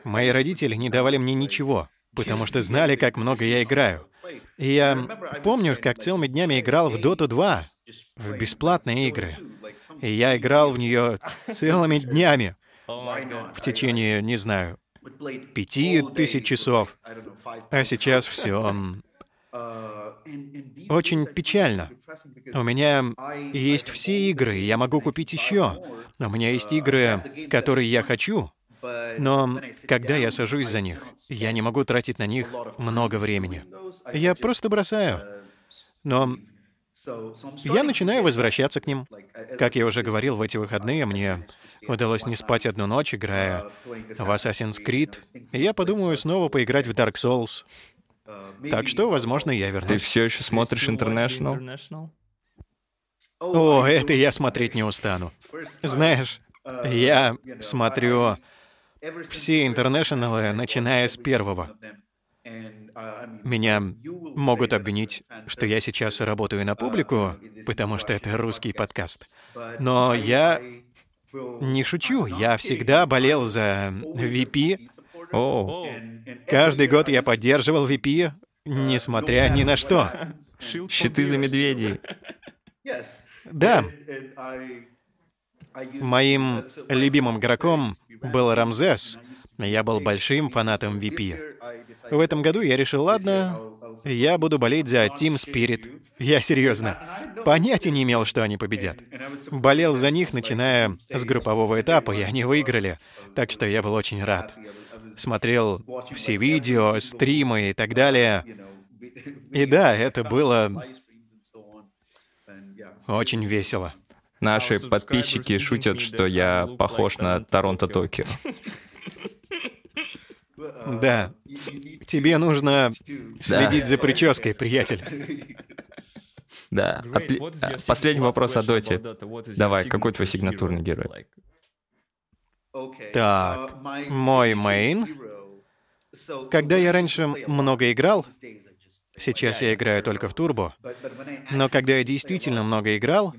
Мои родители не давали мне ничего, потому что знали, как много я играю. И я помню, как целыми днями играл в Dota 2, в бесплатные игры. И я играл в нее целыми днями. В течение, не знаю, пяти тысяч часов. А сейчас все очень печально. У меня есть все игры, и я могу купить еще. У меня есть игры, которые я хочу, но когда я сажусь за них, я не могу тратить на них много времени. Я просто бросаю. Но я начинаю возвращаться к ним. Как я уже говорил, в эти выходные мне удалось не спать одну ночь, играя в Assassin's Creed. И я подумаю снова поиграть в Dark Souls. Так что, возможно, я вернусь. Ты все еще смотришь International? О, это я смотреть не устану. Знаешь, я смотрю все интернешнлы, начиная с первого. Меня могут обвинить, что я сейчас работаю на публику, потому что это русский подкаст. Но я не шучу, я всегда болел за VP. О. Каждый год я поддерживал VP, несмотря ни на что. Щиты за медведей. Да. Моим любимым игроком был Рамзес. Я был большим фанатом VP. В этом году я решил, ладно, я буду болеть за Team Spirit. Я серьезно. Понятия не имел, что они победят. Болел за них, начиная с группового этапа, и они выиграли. Так что я был очень рад. Смотрел все видео, стримы и так далее. И да, это было очень весело. Наши подписчики шутят, что я похож на Торонто Токио. Да. Тебе нужно следить за прической, приятель. Да. Отли... Последний вопрос о Доте. Давай, какой твой сигнатурный герой? Так, мой main. Когда я раньше много играл, Сейчас я играю только в турбо. Но когда я действительно много играл,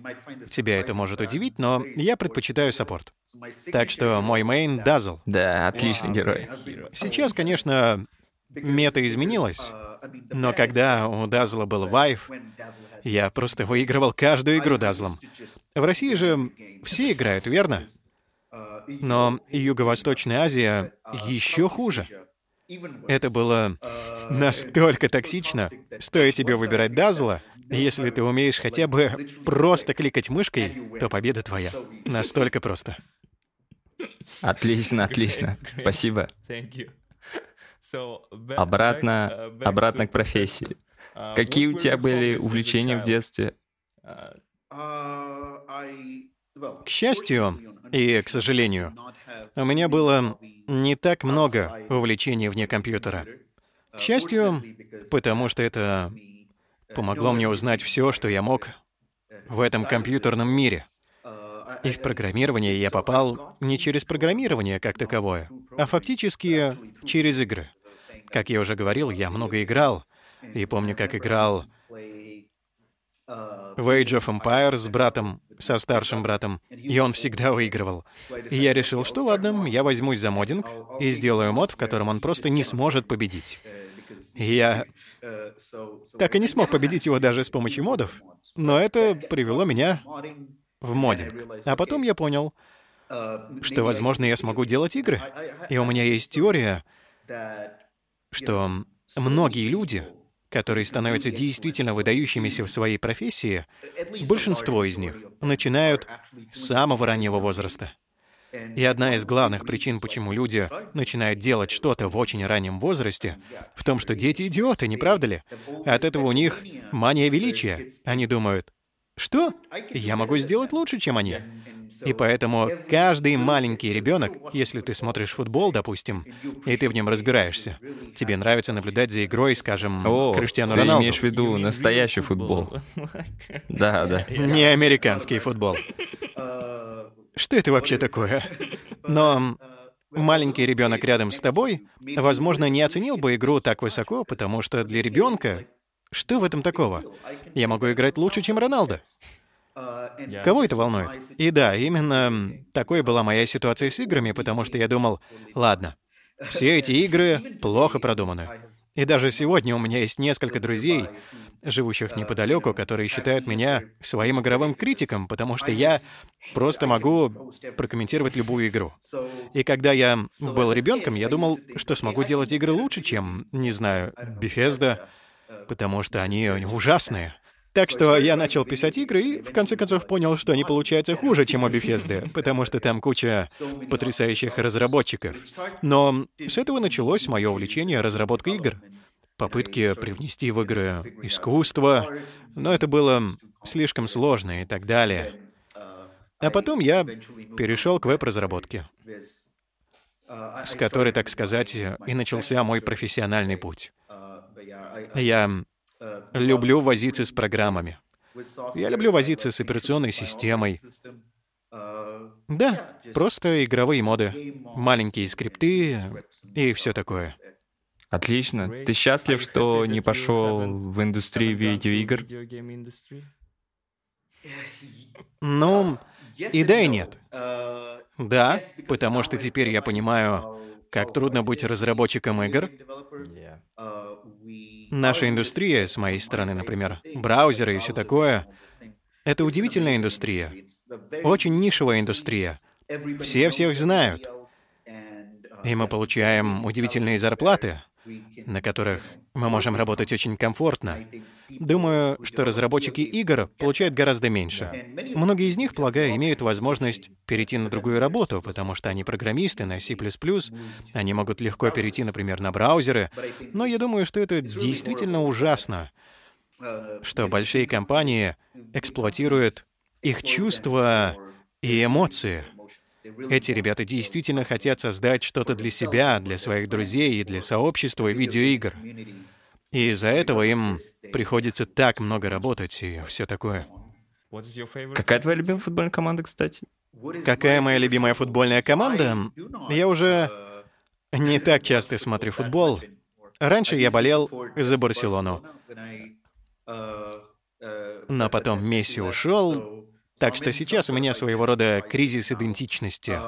тебя это может удивить, но я предпочитаю support. Так что мой main — Dazzle. Да, отличный герой. Сейчас, конечно, мета изменилась. Но когда у Дазла был Weave, я просто выигрывал каждую игру Дазлом. В России же все играют, верно? Но Юго-Восточная Азия еще хуже. Это было настолько токсично. Стоит тебе выбирать Дазла, если ты умеешь хотя бы просто кликать мышкой, то победа твоя. Настолько просто. Отлично, отлично. Спасибо. Обратно, обратно к профессии. Какие у тебя были увлечения в детстве? К счастью и к сожалению, у меня было не так много увлечений вне компьютера. К счастью, потому что это помогло мне узнать все, что я мог в этом компьютерном мире. И в программирование я попал не через программирование как таковое, а фактически через игры. Как я уже говорил, я много играл, и помню, как играл в Age of Empires с братом, со старшим братом, и он всегда выигрывал. И я решил, что ладно, я возьмусь за моддинг и сделаю мод, в котором он просто не сможет победить. И я так и не смог победить его даже с помощью модов, но это привело меня в моддинг. А потом я понял, что, возможно, я смогу делать игры. И у меня есть теория, что многие люди которые становятся действительно выдающимися в своей профессии, большинство из них начинают с самого раннего возраста. И одна из главных причин, почему люди начинают делать что-то в очень раннем возрасте, в том, что дети идиоты, не правда ли? От этого у них мания величия. Они думают, что? Я могу сделать лучше, чем они. И поэтому каждый маленький ребенок, если ты смотришь футбол, допустим, и ты в нем разбираешься, тебе нравится наблюдать за игрой, скажем, О, Криштиану ты Роналду. имеешь в виду настоящий футбол. Да, да. Не американский футбол. Что это вообще такое? Но маленький ребенок рядом с тобой, возможно, не оценил бы игру так высоко, потому что для ребенка что в этом такого? Я могу играть лучше, чем Роналдо. Кого это волнует? И да, именно такой была моя ситуация с играми, потому что я думал, ладно, все эти игры плохо продуманы. И даже сегодня у меня есть несколько друзей, живущих неподалеку, которые считают меня своим игровым критиком, потому что я просто могу прокомментировать любую игру. И когда я был ребенком, я думал, что смогу делать игры лучше, чем, не знаю, Bethesda, потому что они ужасные. Так что я начал писать игры и, в конце концов, понял, что они получаются хуже, чем у Bethesda, потому что там куча потрясающих разработчиков. Но с этого началось мое увлечение разработкой игр. Попытки привнести в игры искусство, но это было слишком сложно и так далее. А потом я перешел к веб-разработке, с которой, так сказать, и начался мой профессиональный путь. Я Люблю возиться с программами. Я люблю возиться с операционной системой. Да, просто игровые моды, маленькие скрипты и все такое. Отлично. Ты счастлив, что не пошел в индустрию видеоигр? Ну, и да, и нет. Да, потому что теперь я понимаю, как трудно быть разработчиком игр. Наша индустрия, с моей стороны, например, браузеры и все такое, это удивительная индустрия. Очень нишевая индустрия. Все всех знают. И мы получаем удивительные зарплаты на которых мы можем работать очень комфортно. Думаю, что разработчики игр получают гораздо меньше. Многие из них, полагаю, имеют возможность перейти на другую работу, потому что они программисты на C++, они могут легко перейти, например, на браузеры, но я думаю, что это действительно ужасно, что большие компании эксплуатируют их чувства и эмоции — эти ребята действительно хотят создать что-то для себя, для своих друзей и для сообщества видеоигр. И из-за этого им приходится так много работать и все такое. Какая твоя любимая футбольная команда, кстати? Какая моя любимая футбольная команда? Я уже не так часто смотрю футбол. Раньше я болел за Барселону. Но потом Месси ушел, так что сейчас у меня своего рода кризис идентичности.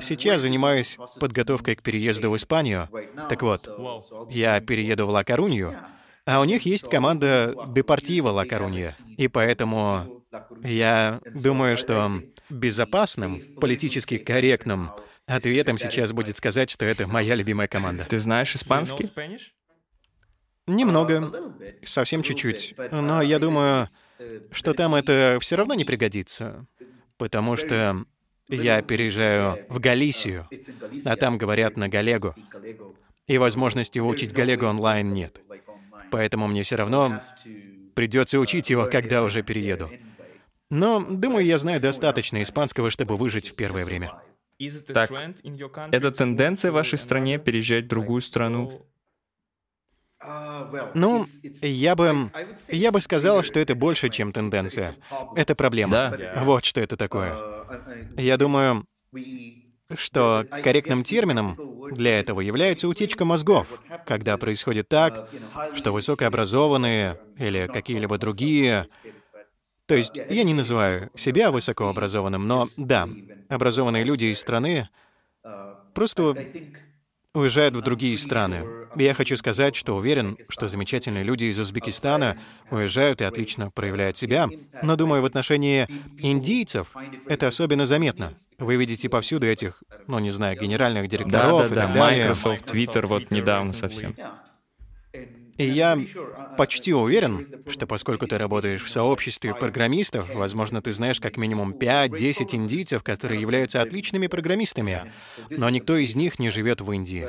Сейчас занимаюсь подготовкой к переезду в Испанию. Так вот, я перееду в Ла-Корунью, а у них есть команда Депортива Ла-Корунья. И поэтому я думаю, что безопасным, политически корректным ответом сейчас будет сказать, что это моя любимая команда. Ты знаешь испанский? Немного, совсем чуть-чуть. Но я думаю, что там это все равно не пригодится, потому что я переезжаю в Галисию, а там говорят на Галего. И возможности выучить Галего онлайн нет. Поэтому мне все равно придется учить его, когда уже перееду. Но, думаю, я знаю достаточно испанского, чтобы выжить в первое время. Так, это тенденция в вашей стране переезжать в другую страну ну, я бы, я бы сказал, что это больше, чем тенденция. Это проблема. Да. Вот что это такое. Я думаю, что корректным термином для этого является утечка мозгов, когда происходит так, что высокообразованные или какие-либо другие... То есть я не называю себя высокообразованным, но да, образованные люди из страны просто уезжают в другие страны. Я хочу сказать, что уверен, что замечательные люди из Узбекистана уезжают и отлично проявляют себя. Но думаю, в отношении индийцев это особенно заметно. Вы видите повсюду этих, ну не знаю, генеральных директоров да, да, и да. так далее. Microsoft, Twitter вот недавно совсем. И я почти уверен, что поскольку ты работаешь в сообществе программистов, возможно, ты знаешь как минимум 5-10 индийцев, которые являются отличными программистами, но никто из них не живет в Индии.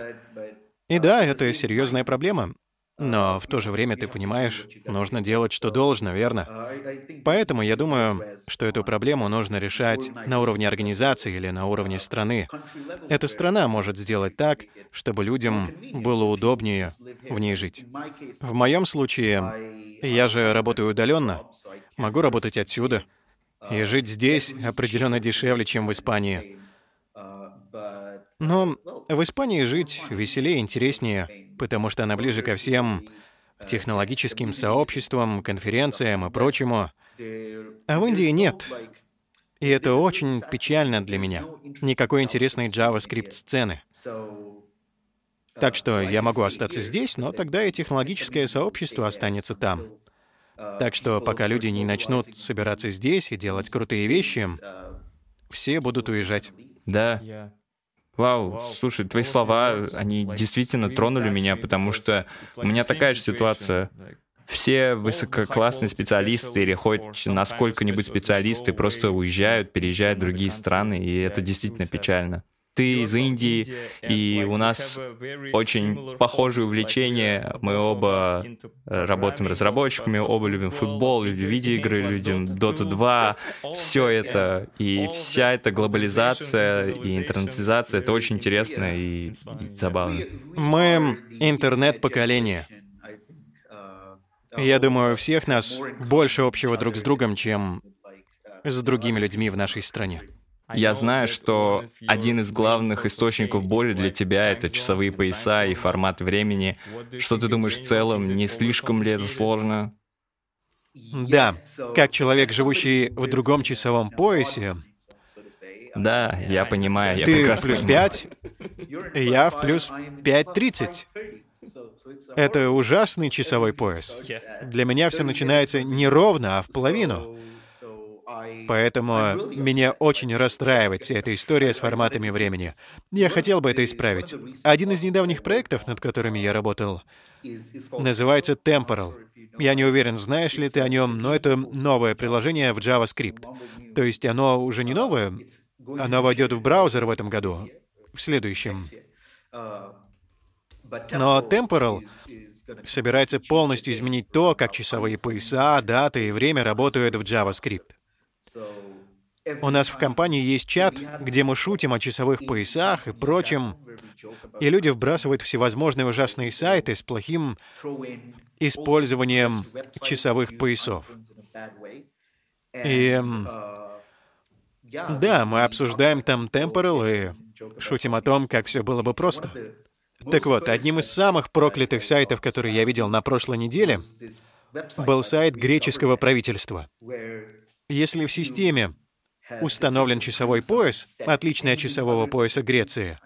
И да, это серьезная проблема. Но в то же время ты понимаешь, нужно делать, что должно, верно? Поэтому я думаю, что эту проблему нужно решать на уровне организации или на уровне страны. Эта страна может сделать так, чтобы людям было удобнее в ней жить. В моем случае, я же работаю удаленно, могу работать отсюда. И жить здесь определенно дешевле, чем в Испании. Но в Испании жить веселее, интереснее, потому что она ближе ко всем технологическим сообществам, конференциям и прочему. А в Индии нет. И это очень печально для меня. Никакой интересной JavaScript-сцены. Так что я могу остаться здесь, но тогда и технологическое сообщество останется там. Так что пока люди не начнут собираться здесь и делать крутые вещи, все будут уезжать. Да. Вау, слушай, твои слова, они действительно тронули меня, потому что у меня такая же ситуация. Все высококлассные специалисты или хоть на сколько-нибудь специалисты просто уезжают, переезжают в другие страны, и это действительно печально ты из Индии, и у нас очень похожие увлечения. Мы оба работаем разработчиками, оба любим футбол, любим видеоигры, любим Dota 2. Все это, и вся эта глобализация и интернетизация, это очень интересно и, забавно. Мы интернет-поколение. Я думаю, у всех нас больше общего друг с другом, чем с другими людьми в нашей стране. Я знаю, что один из главных источников боли для тебя — это часовые пояса и формат времени. Что ты думаешь в целом, не слишком ли это сложно? Да, как человек, живущий в другом часовом поясе, да, я понимаю, я ты прекрасно в плюс понимаю. 5, я в плюс 5.30. Это ужасный часовой пояс. Для меня все начинается не ровно, а в половину. Поэтому меня очень расстраивает вся эта история с форматами времени. Я хотел бы это исправить. Один из недавних проектов, над которыми я работал, называется Temporal. Я не уверен, знаешь ли ты о нем, но это новое приложение в JavaScript. То есть оно уже не новое, оно войдет в браузер в этом году, в следующем. Но Temporal собирается полностью изменить то, как часовые пояса, даты и время работают в JavaScript. У нас в компании есть чат, где мы шутим о часовых поясах и прочем, и люди вбрасывают всевозможные ужасные сайты с плохим использованием часовых поясов. И да, мы обсуждаем там Temporal и шутим о том, как все было бы просто. Так вот, одним из самых проклятых сайтов, которые я видел на прошлой неделе, был сайт греческого правительства. Если в системе установлен часовой пояс, отличный от часового пояса Греции,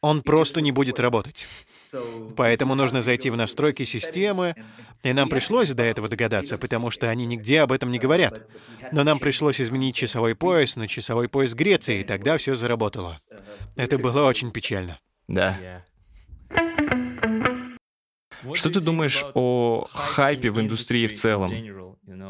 он просто не будет работать. Поэтому нужно зайти в настройки системы, и нам пришлось до этого догадаться, потому что они нигде об этом не говорят. Но нам пришлось изменить часовой пояс на часовой пояс Греции, и тогда все заработало. Это было очень печально. Да. Что ты думаешь о хайпе в индустрии в целом?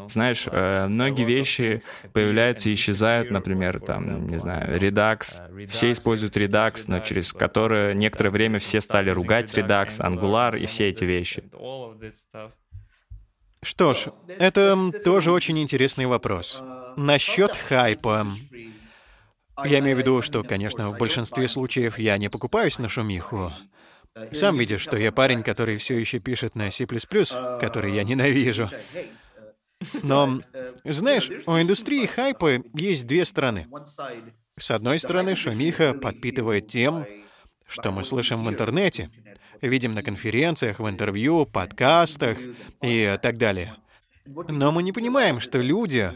Знаешь, э, многие вещи появляются и исчезают, например, там, не знаю, Redux. Все используют Redux, но через которое некоторое время все стали ругать Redux, Angular и все эти вещи. Что ж, это тоже очень интересный вопрос. Насчет хайпа. Я имею в виду, что, конечно, в большинстве случаев я не покупаюсь на шумиху. Сам видишь, что я парень, который все еще пишет на C++, который я ненавижу. Но, знаешь, у индустрии хайпа есть две стороны. С одной стороны, шумиха подпитывает тем, что мы слышим в интернете, видим на конференциях, в интервью, подкастах и так далее. Но мы не понимаем, что люди,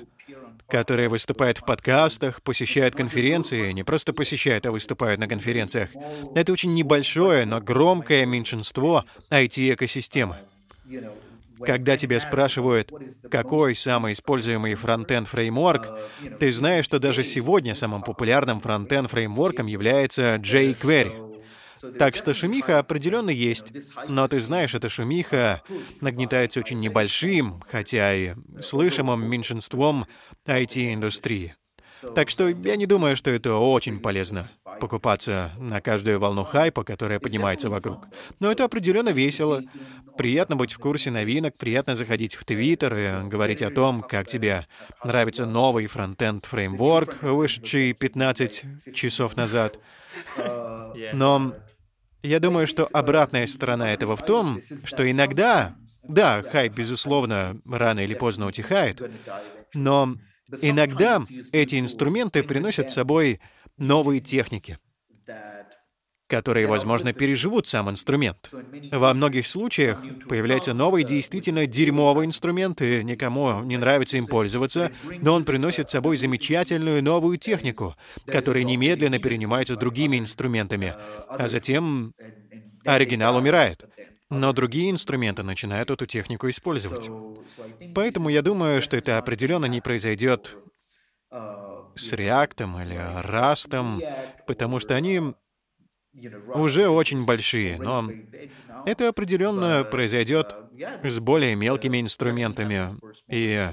которые выступают в подкастах, посещают конференции, не просто посещают, а выступают на конференциях, это очень небольшое, но громкое меньшинство IT-экосистемы. Когда тебя спрашивают, какой самый используемый фронтенд фреймворк, ты знаешь, что даже сегодня самым популярным фронтенд фреймворком является jQuery. Так что шумиха определенно есть, но ты знаешь, эта шумиха нагнетается очень небольшим, хотя и слышимым меньшинством IT-индустрии. Так что я не думаю, что это очень полезно покупаться на каждую волну хайпа, которая поднимается вокруг. Но это определенно весело. Приятно быть в курсе новинок, приятно заходить в Твиттер и говорить о том, как тебе нравится новый фронтенд фреймворк, вышедший 15 часов назад. Но я думаю, что обратная сторона этого в том, что иногда, да, хайп, безусловно, рано или поздно утихает, но иногда эти инструменты приносят с собой новые техники, которые, возможно, переживут сам инструмент. Во многих случаях появляется новый, действительно дерьмовый инструмент, и никому не нравится им пользоваться, но он приносит с собой замечательную новую технику, которая немедленно перенимается другими инструментами, а затем оригинал умирает. Но другие инструменты начинают эту технику использовать. Поэтому я думаю, что это определенно не произойдет с реактом или растом, потому что они уже очень большие, но это определенно произойдет с более мелкими инструментами, и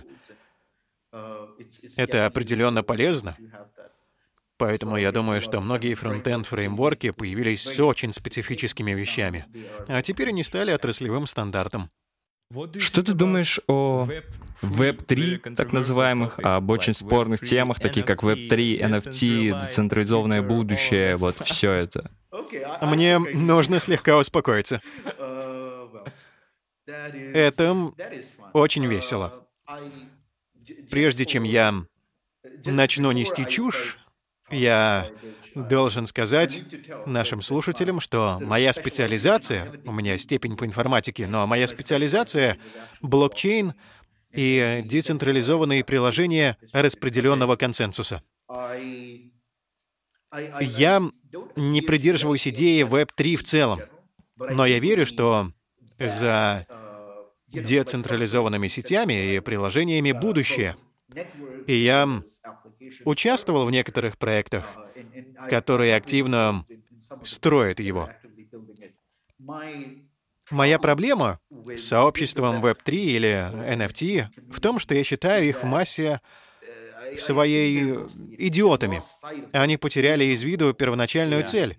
это определенно полезно. Поэтому я думаю, что многие фронтенд фреймворки появились с очень специфическими вещами, а теперь они стали отраслевым стандартом. Что ты думаешь о Web3, так называемых, об очень спорных темах, такие как Web3, NFT, децентрализованное будущее, вот все это? Мне нужно слегка успокоиться. Это очень весело. Прежде чем я начну нести чушь, я должен сказать нашим слушателям, что моя специализация, у меня степень по информатике, но моя специализация — блокчейн и децентрализованные приложения распределенного консенсуса. Я не придерживаюсь идеи Web3 в целом, но я верю, что за децентрализованными сетями и приложениями будущее. И я участвовал в некоторых проектах, которые активно строят его. Моя проблема с сообществом Web3 или NFT в том, что я считаю их в массе своей идиотами. Они потеряли из виду первоначальную цель.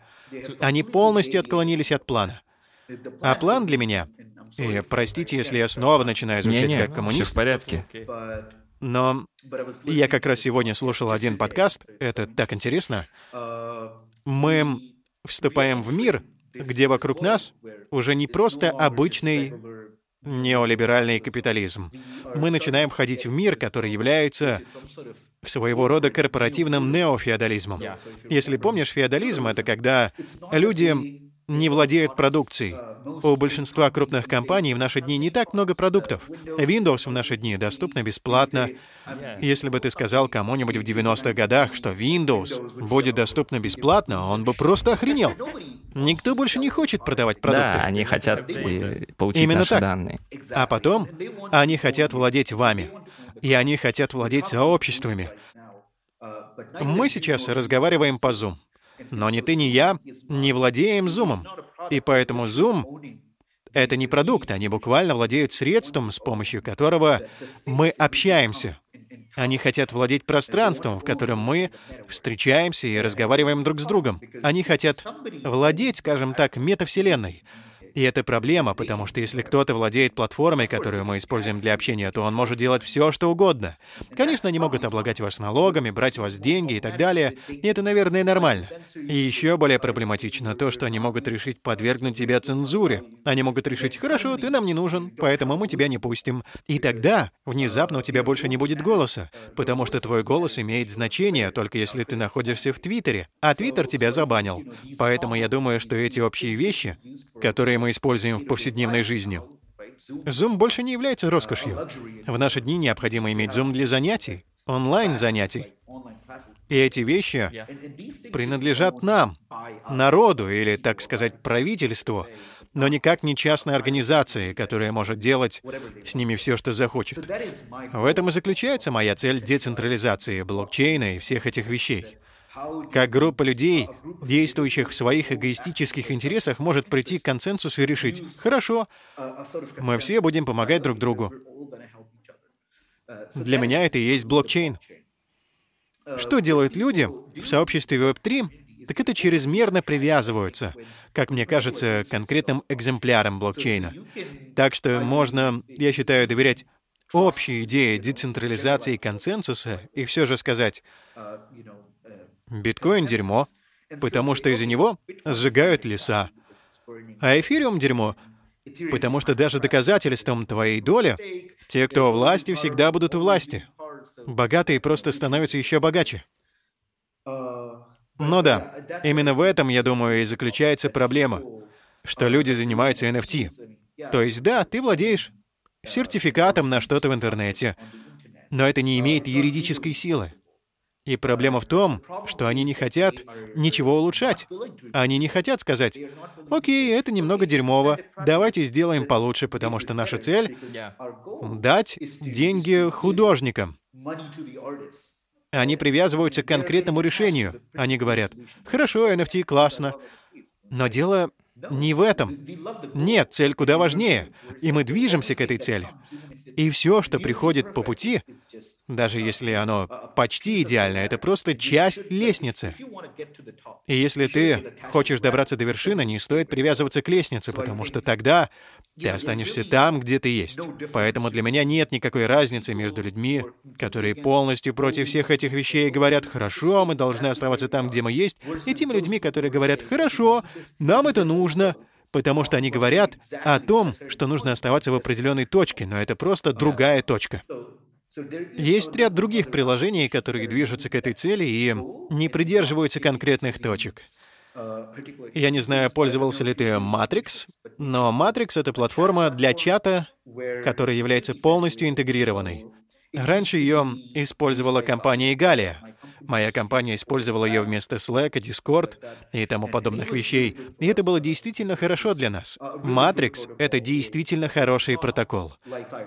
Они полностью отклонились от плана. А план для меня, и простите, если я снова начинаю звучать Не-не, как коммунист, все в порядке. Но я как раз сегодня слушал один подкаст, это так интересно. Мы вступаем в мир, где вокруг нас уже не просто обычный неолиберальный капитализм. Мы начинаем входить в мир, который является своего рода корпоративным неофеодализмом. Если помнишь, феодализм — это когда люди не владеют продукцией. У большинства крупных компаний в наши дни не так много продуктов. Windows в наши дни доступна бесплатно. Если бы ты сказал кому-нибудь в 90-х годах, что Windows будет доступно бесплатно, он бы просто охренел. Никто больше не хочет продавать продукты. Да, они хотят э, получить Именно наши так. данные. А потом они хотят владеть вами. И они хотят владеть сообществами. Мы сейчас разговариваем по Zoom. Но ни ты, ни я не владеем Zoom. И поэтому Zoom — это не продукт, они буквально владеют средством, с помощью которого мы общаемся. Они хотят владеть пространством, в котором мы встречаемся и разговариваем друг с другом. Они хотят владеть, скажем так, метавселенной. И это проблема, потому что если кто-то владеет платформой, которую мы используем для общения, то он может делать все, что угодно. Конечно, они могут облагать вас налогами, брать у вас деньги и так далее. И это, наверное, нормально. И еще более проблематично то, что они могут решить подвергнуть тебя цензуре. Они могут решить, хорошо, ты нам не нужен, поэтому мы тебя не пустим. И тогда внезапно у тебя больше не будет голоса, потому что твой голос имеет значение только если ты находишься в Твиттере, а Твиттер тебя забанил. Поэтому я думаю, что эти общие вещи, которые мы используем в повседневной жизни, Zoom больше не является роскошью. В наши дни необходимо иметь Zoom для занятий, онлайн-занятий. И эти вещи принадлежат нам, народу или, так сказать, правительству, но никак не частной организации, которая может делать с ними все, что захочет. В этом и заключается моя цель децентрализации блокчейна и всех этих вещей. Как группа людей, действующих в своих эгоистических интересах, может прийти к консенсусу и решить, хорошо, мы все будем помогать друг другу. Для меня это и есть блокчейн. Что делают люди в сообществе Web3? Так это чрезмерно привязываются, как мне кажется, к конкретным экземплярам блокчейна. Так что можно, я считаю, доверять общей идее децентрализации консенсуса и все же сказать, биткоин — дерьмо, потому что из-за него сжигают леса, а эфириум — дерьмо, потому что даже доказательством твоей доли те, кто у власти, всегда будут у власти. Богатые просто становятся еще богаче. Ну да, именно в этом, я думаю, и заключается проблема, что люди занимаются NFT. То есть, да, ты владеешь сертификатом на что-то в интернете, но это не имеет юридической силы. И проблема в том, что они не хотят ничего улучшать. Они не хотят сказать, окей, это немного дерьмово, давайте сделаем получше, потому что наша цель — дать деньги художникам. Они привязываются к конкретному решению. Они говорят, хорошо, NFT классно. Но дело не в этом. Нет, цель куда важнее, и мы движемся к этой цели. И все, что приходит по пути, даже если оно почти идеально, это просто часть лестницы. И если ты хочешь добраться до вершины, не стоит привязываться к лестнице, потому что тогда ты останешься там, где ты есть. Поэтому для меня нет никакой разницы между людьми, которые полностью против всех этих вещей говорят «хорошо, мы должны оставаться там, где мы есть», и теми людьми, которые говорят «хорошо, нам это нужно», потому что они говорят о том, что нужно оставаться в определенной точке, но это просто другая точка. Есть ряд других приложений, которые движутся к этой цели и не придерживаются конкретных точек. Я не знаю, пользовался ли ты Matrix, но Matrix — это платформа для чата, которая является полностью интегрированной. Раньше ее использовала компания Галия, Моя компания использовала ее вместо Slack, Discord и тому подобных вещей, и это было действительно хорошо для нас. Matrix — это действительно хороший протокол.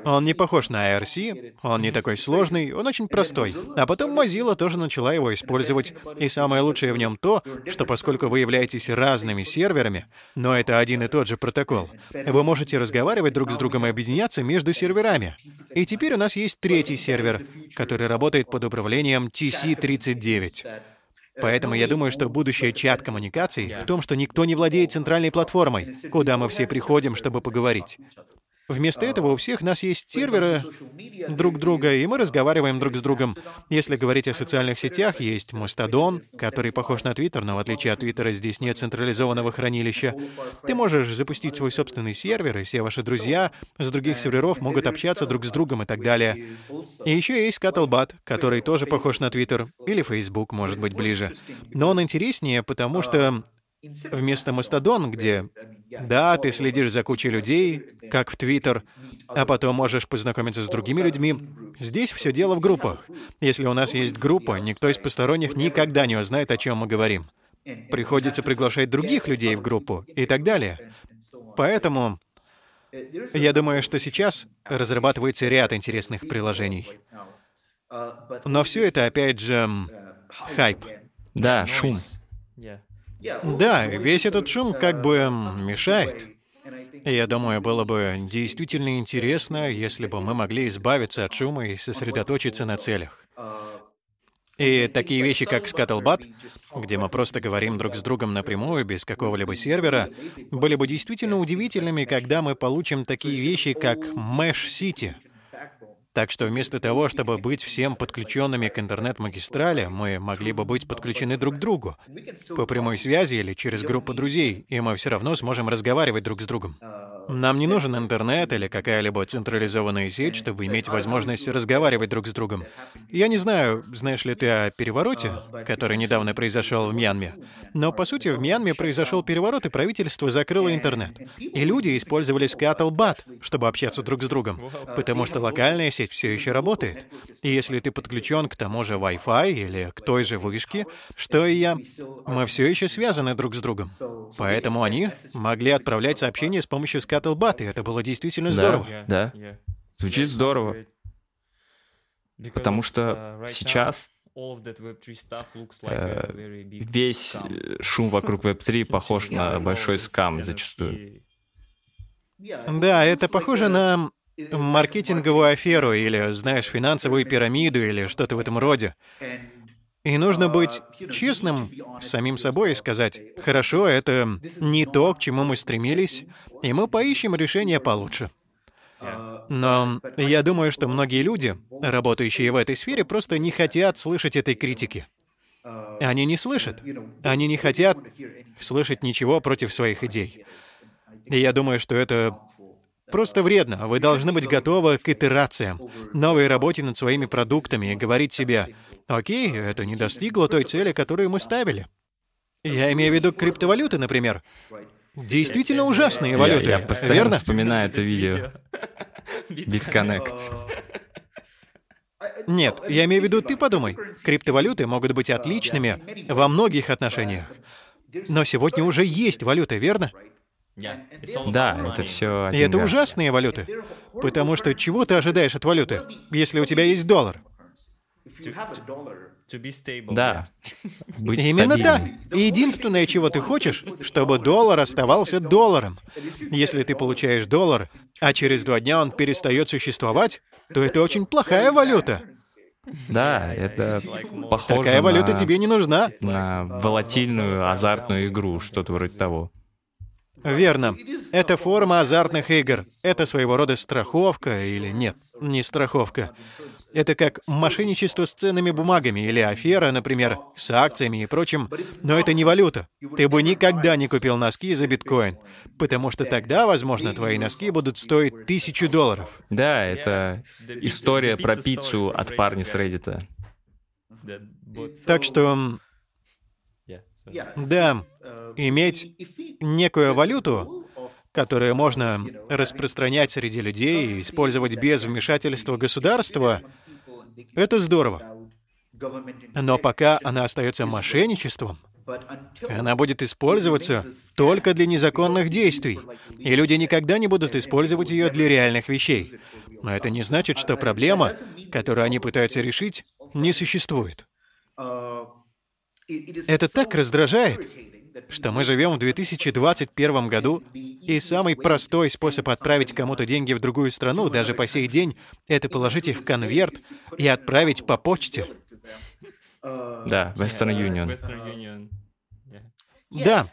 Он не похож на IRC, он не такой сложный, он очень простой. А потом Mozilla тоже начала его использовать, и самое лучшее в нем то, что поскольку вы являетесь разными серверами, но это один и тот же протокол, вы можете разговаривать друг с другом и объединяться между серверами. И теперь у нас есть третий сервер, который работает под управлением TC30 39. Поэтому я думаю, что будущее чат-коммуникаций в том, что никто не владеет центральной платформой, куда мы все приходим, чтобы поговорить. Вместо этого у всех нас есть серверы друг друга, и мы разговариваем друг с другом. Если говорить о социальных сетях, есть Мастодон, который похож на Твиттер, но в отличие от Твиттера здесь нет централизованного хранилища. Ты можешь запустить свой собственный сервер, и все ваши друзья с других серверов могут общаться друг с другом и так далее. И еще есть Scuttlebutt, который тоже похож на Твиттер, или Facebook, может быть, ближе. Но он интереснее, потому что Вместо Мастодон, где, да, ты следишь за кучей людей, как в Твиттер, а потом можешь познакомиться с другими людьми, здесь все дело в группах. Если у нас есть группа, никто из посторонних никогда не узнает, о чем мы говорим. Приходится приглашать других людей в группу и так далее. Поэтому я думаю, что сейчас разрабатывается ряд интересных приложений. Но все это, опять же, хайп. Да, шум. Да, весь этот шум как бы мешает. Я думаю, было бы действительно интересно, если бы мы могли избавиться от шума и сосредоточиться на целях. И такие вещи, как Scuttlebutt, где мы просто говорим друг с другом напрямую, без какого-либо сервера, были бы действительно удивительными, когда мы получим такие вещи, как Mesh City — так что вместо того, чтобы быть всем подключенными к интернет-магистрали, мы могли бы быть подключены друг к другу по прямой связи или через группу друзей, и мы все равно сможем разговаривать друг с другом. Нам не нужен интернет или какая-либо централизованная сеть, чтобы иметь возможность разговаривать друг с другом. Я не знаю, знаешь ли ты о перевороте, который недавно произошел в Мьянме, но по сути в Мьянме произошел переворот, и правительство закрыло интернет. И люди использовали Scuttlebutt, чтобы общаться друг с другом, потому что локальная сеть все еще работает. И если ты подключен к тому же Wi-Fi или к той же вышке, что и я, мы все еще связаны друг с другом. Поэтому они могли отправлять сообщения с помощью Scuttlebutt Scuttlebutt, и это было действительно здорово. Да, да. Звучит здорово. Потому что сейчас э, весь шум вокруг Web3 похож на большой скам зачастую. Да, это похоже на маркетинговую аферу или, знаешь, финансовую пирамиду или что-то в этом роде. И нужно быть честным с самим собой и сказать, хорошо, это не то, к чему мы стремились, и мы поищем решение получше. Но я думаю, что многие люди, работающие в этой сфере, просто не хотят слышать этой критики. Они не слышат. Они не хотят слышать ничего против своих идей. И я думаю, что это просто вредно. Вы должны быть готовы к итерациям, новой работе над своими продуктами и говорить себе, окей, это не достигло той цели, которую мы ставили. Я имею в виду криптовалюты, например. Действительно ужасные валюты. Я, я постоянно верно? вспоминаю это видео. BitConnect. Нет, я имею в виду, ты подумай. Криптовалюты могут быть отличными во многих отношениях. Но сегодня уже есть валюта, верно? Да, это все. И это ужасные валюты. Потому что чего ты ожидаешь от валюты, если у тебя есть доллар? Да. Быть Именно так. единственное, чего ты хочешь, чтобы доллар оставался долларом. Если ты получаешь доллар, а через два дня он перестает существовать, то это очень плохая валюта. Да, это похоже Такая валюта на... тебе не нужна. На волатильную азартную игру, что-то вроде того. Верно. Это форма азартных игр. Это своего рода страховка или нет, не страховка. Это как мошенничество с ценными бумагами или афера, например, с акциями и прочим. Но это не валюта. Ты бы никогда не купил носки за биткоин, потому что тогда, возможно, твои носки будут стоить тысячу долларов. Да, это история про пиццу от парня с Reddit. Так что... Да, иметь некую валюту, которую можно распространять среди людей и использовать без вмешательства государства, это здорово. Но пока она остается мошенничеством, она будет использоваться только для незаконных действий, и люди никогда не будут использовать ее для реальных вещей. Но это не значит, что проблема, которую они пытаются решить, не существует. Это так раздражает, что мы живем в 2021 году, и самый простой способ отправить кому-то деньги в другую страну, даже по сей день, это положить их в конверт и отправить по почте. Да, Western Union. Да,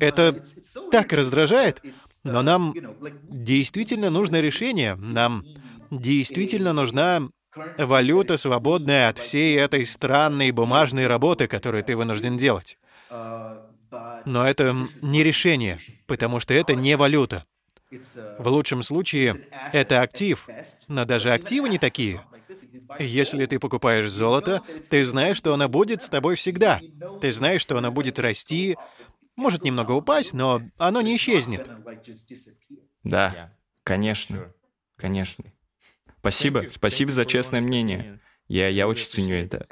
это так раздражает, но нам действительно нужно решение. Нам действительно нужна валюта, свободная от всей этой странной бумажной работы, которую ты вынужден делать. Но это не решение, потому что это не валюта. В лучшем случае это актив, но даже активы не такие. Если ты покупаешь золото, ты знаешь, что оно будет с тобой всегда. Ты знаешь, что оно будет расти, может немного упасть, но оно не исчезнет. Да, конечно, конечно. Спасибо, спасибо за честное мнение. Я, я очень ценю это.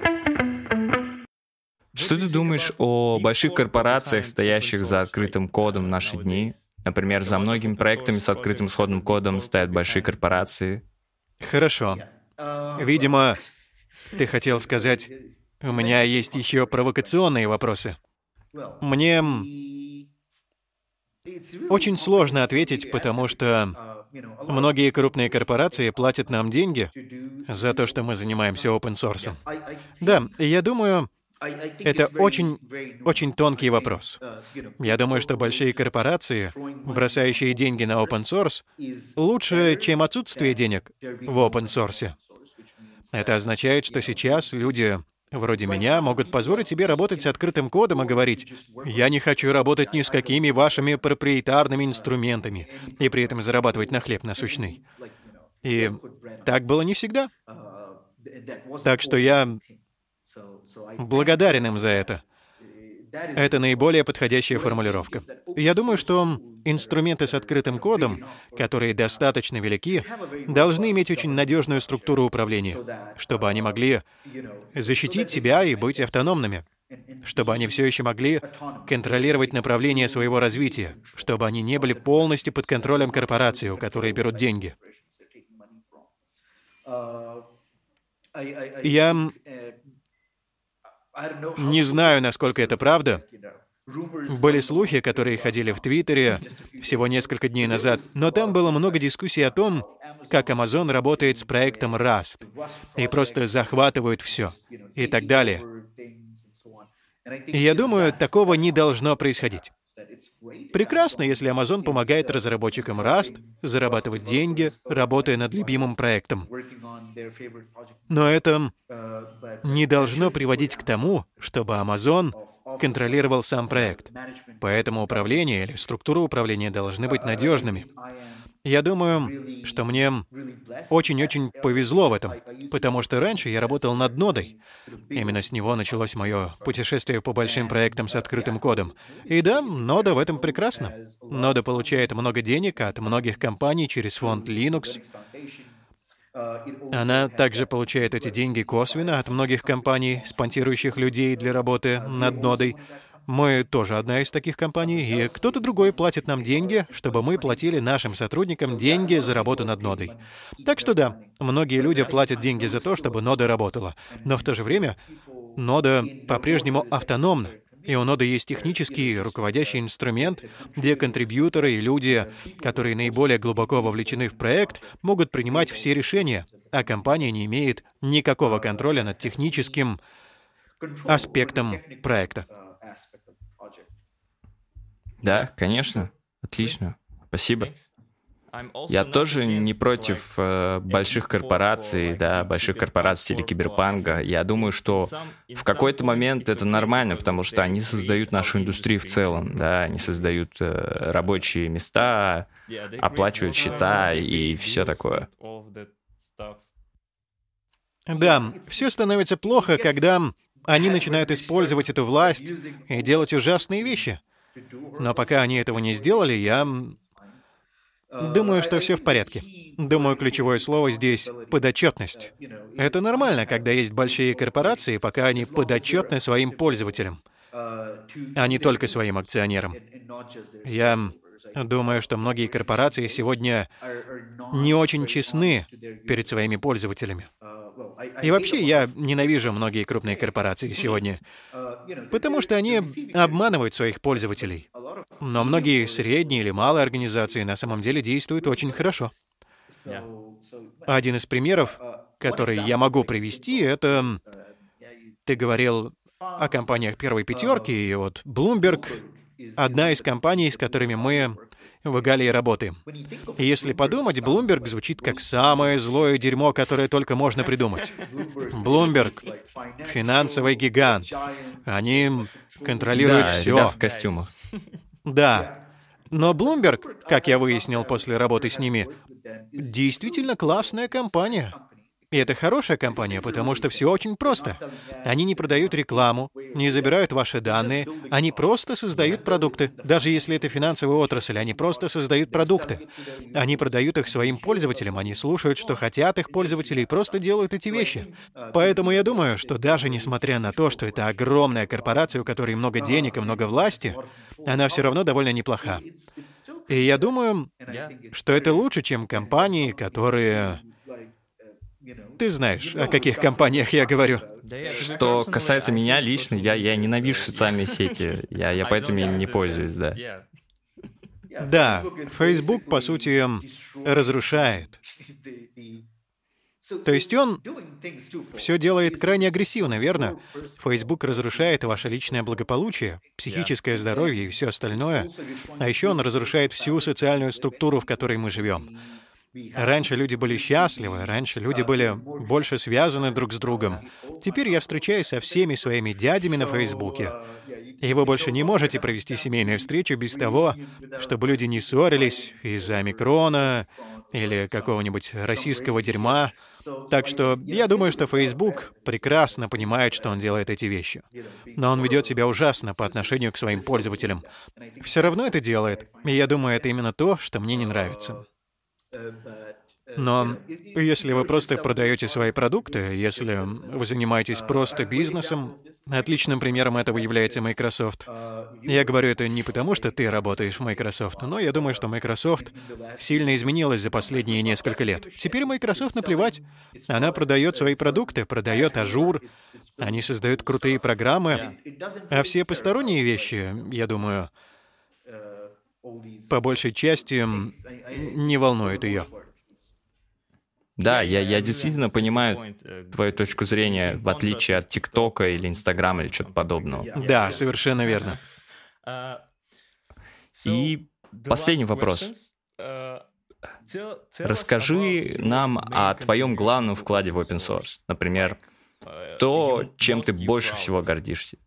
Что ты думаешь о больших корпорациях, стоящих за открытым кодом в наши дни? Например, за многими проектами с открытым исходным кодом стоят большие корпорации. Хорошо. Видимо, ты хотел сказать, у меня есть еще провокационные вопросы. Мне очень сложно ответить, потому что многие крупные корпорации платят нам деньги за то, что мы занимаемся open source. Да, я думаю, это очень, очень тонкий вопрос. Я думаю, что большие корпорации, бросающие деньги на open source, лучше, чем отсутствие денег в open source. Это означает, что сейчас люди вроде меня могут позволить себе работать с открытым кодом и говорить, я не хочу работать ни с какими вашими проприетарными инструментами, и при этом зарабатывать на хлеб насущный. И так было не всегда. Так что я благодарен им за это. Это наиболее подходящая формулировка. Я думаю, что инструменты с открытым кодом, которые достаточно велики, должны иметь очень надежную структуру управления, чтобы они могли защитить себя и быть автономными, чтобы они все еще могли контролировать направление своего развития, чтобы они не были полностью под контролем корпорации, у которой берут деньги. Я не знаю, насколько это правда. Были слухи, которые ходили в Твиттере всего несколько дней назад, но там было много дискуссий о том, как Amazon работает с проектом Rust и просто захватывают все и так далее. И я думаю, такого не должно происходить. Прекрасно, если Amazon помогает разработчикам Rust зарабатывать деньги, работая над любимым проектом. Но это не должно приводить к тому, чтобы Amazon контролировал сам проект. Поэтому управление или структура управления должны быть надежными. Я думаю, что мне очень-очень повезло в этом, потому что раньше я работал над нодой. Именно с него началось мое путешествие по большим проектам с открытым кодом. И да, нода в этом прекрасна. Нода получает много денег от многих компаний через фонд Linux. Она также получает эти деньги косвенно от многих компаний, спонсирующих людей для работы над нодой. Мы тоже одна из таких компаний, и кто-то другой платит нам деньги, чтобы мы платили нашим сотрудникам деньги за работу над нодой. Так что да, многие люди платят деньги за то, чтобы нода работала. Но в то же время нода по-прежнему автономна. И у ноды есть технический руководящий инструмент, где контрибьюторы и люди, которые наиболее глубоко вовлечены в проект, могут принимать все решения, а компания не имеет никакого контроля над техническим аспектом проекта. Да, конечно. Отлично. Спасибо. Я тоже не против э, больших корпораций, да, больших корпораций в стиле киберпанка. Я думаю, что в какой-то момент это нормально, потому что они создают нашу индустрию в целом, да, они создают э, рабочие места, оплачивают счета и все такое. Да, все становится плохо, когда они начинают использовать эту власть и делать ужасные вещи. Но пока они этого не сделали, я думаю, что все в порядке. Думаю, ключевое слово здесь — подотчетность. Это нормально, когда есть большие корпорации, пока они подотчетны своим пользователям, а не только своим акционерам. Я думаю, что многие корпорации сегодня не очень честны перед своими пользователями. И вообще, я ненавижу многие крупные корпорации сегодня, потому что они обманывают своих пользователей. Но многие средние или малые организации на самом деле действуют очень хорошо. Один из примеров, который я могу привести, это... Ты говорил о компаниях первой пятерки, и вот Bloomberg — одна из компаний, с которыми мы в Галии работаем. И если подумать, Bloomberg звучит как самое злое дерьмо, которое только можно придумать. Bloomberg — финансовый гигант. Они контролируют да, все. в костюмах. Да. Но Bloomberg, как я выяснил после работы с ними, действительно классная компания. И это хорошая компания, потому что все очень просто. Они не продают рекламу, не забирают ваши данные, они просто создают продукты. Даже если это финансовая отрасль, они просто создают продукты. Они продают их своим пользователям, они слушают, что хотят их пользователи, и просто делают эти вещи. Поэтому я думаю, что даже несмотря на то, что это огромная корпорация, у которой много денег и много власти, она все равно довольно неплоха. И я думаю, что это лучше, чем компании, которые ты знаешь, о каких компаниях я говорю. Что касается меня лично, я, я ненавижу социальные сети. Я, я поэтому ими не пользуюсь, да. Да, Facebook, по сути, разрушает. То есть он все делает крайне агрессивно, верно? Facebook разрушает ваше личное благополучие, психическое здоровье и все остальное. А еще он разрушает всю социальную структуру, в которой мы живем. Раньше люди были счастливы, раньше люди были больше связаны друг с другом. Теперь я встречаюсь со всеми своими дядями на Фейсбуке. И вы больше не можете провести семейную встречу без того, чтобы люди не ссорились из-за микрона или какого-нибудь российского дерьма. Так что я думаю, что Facebook прекрасно понимает, что он делает эти вещи. Но он ведет себя ужасно по отношению к своим пользователям. Все равно это делает. И я думаю, это именно то, что мне не нравится. Но если вы просто продаете свои продукты, если вы занимаетесь просто бизнесом, отличным примером этого является Microsoft. Я говорю это не потому, что ты работаешь в Microsoft, но я думаю, что Microsoft сильно изменилась за последние несколько лет. Теперь Microsoft наплевать. Она продает свои продукты, продает Azure, они создают крутые программы, а все посторонние вещи, я думаю, по большей части не волнует ее. Да, я, я действительно понимаю твою точку зрения, в отличие от ТикТока или Инстаграма или что-то подобного. Да, совершенно верно. И последний вопрос. Расскажи нам о твоем главном вкладе в open source. Например, то, чем ты больше всего гордишься.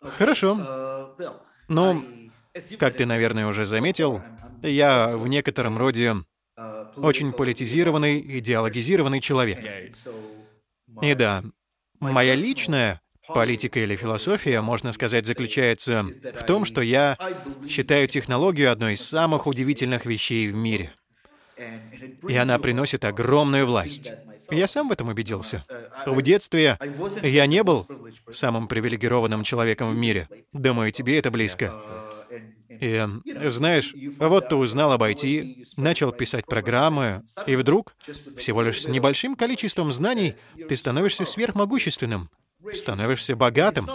Хорошо. Ну, как ты, наверное, уже заметил, я в некотором роде очень политизированный, идеологизированный человек. И да, моя личная политика или философия, можно сказать, заключается в том, что я считаю технологию одной из самых удивительных вещей в мире. И она приносит огромную власть. Я сам в этом убедился. В детстве я не был самым привилегированным человеком в мире. Думаю, тебе это близко. И, знаешь, вот ты узнал об IT, начал писать программы, и вдруг, всего лишь с небольшим количеством знаний, ты становишься сверхмогущественным, становишься богатым.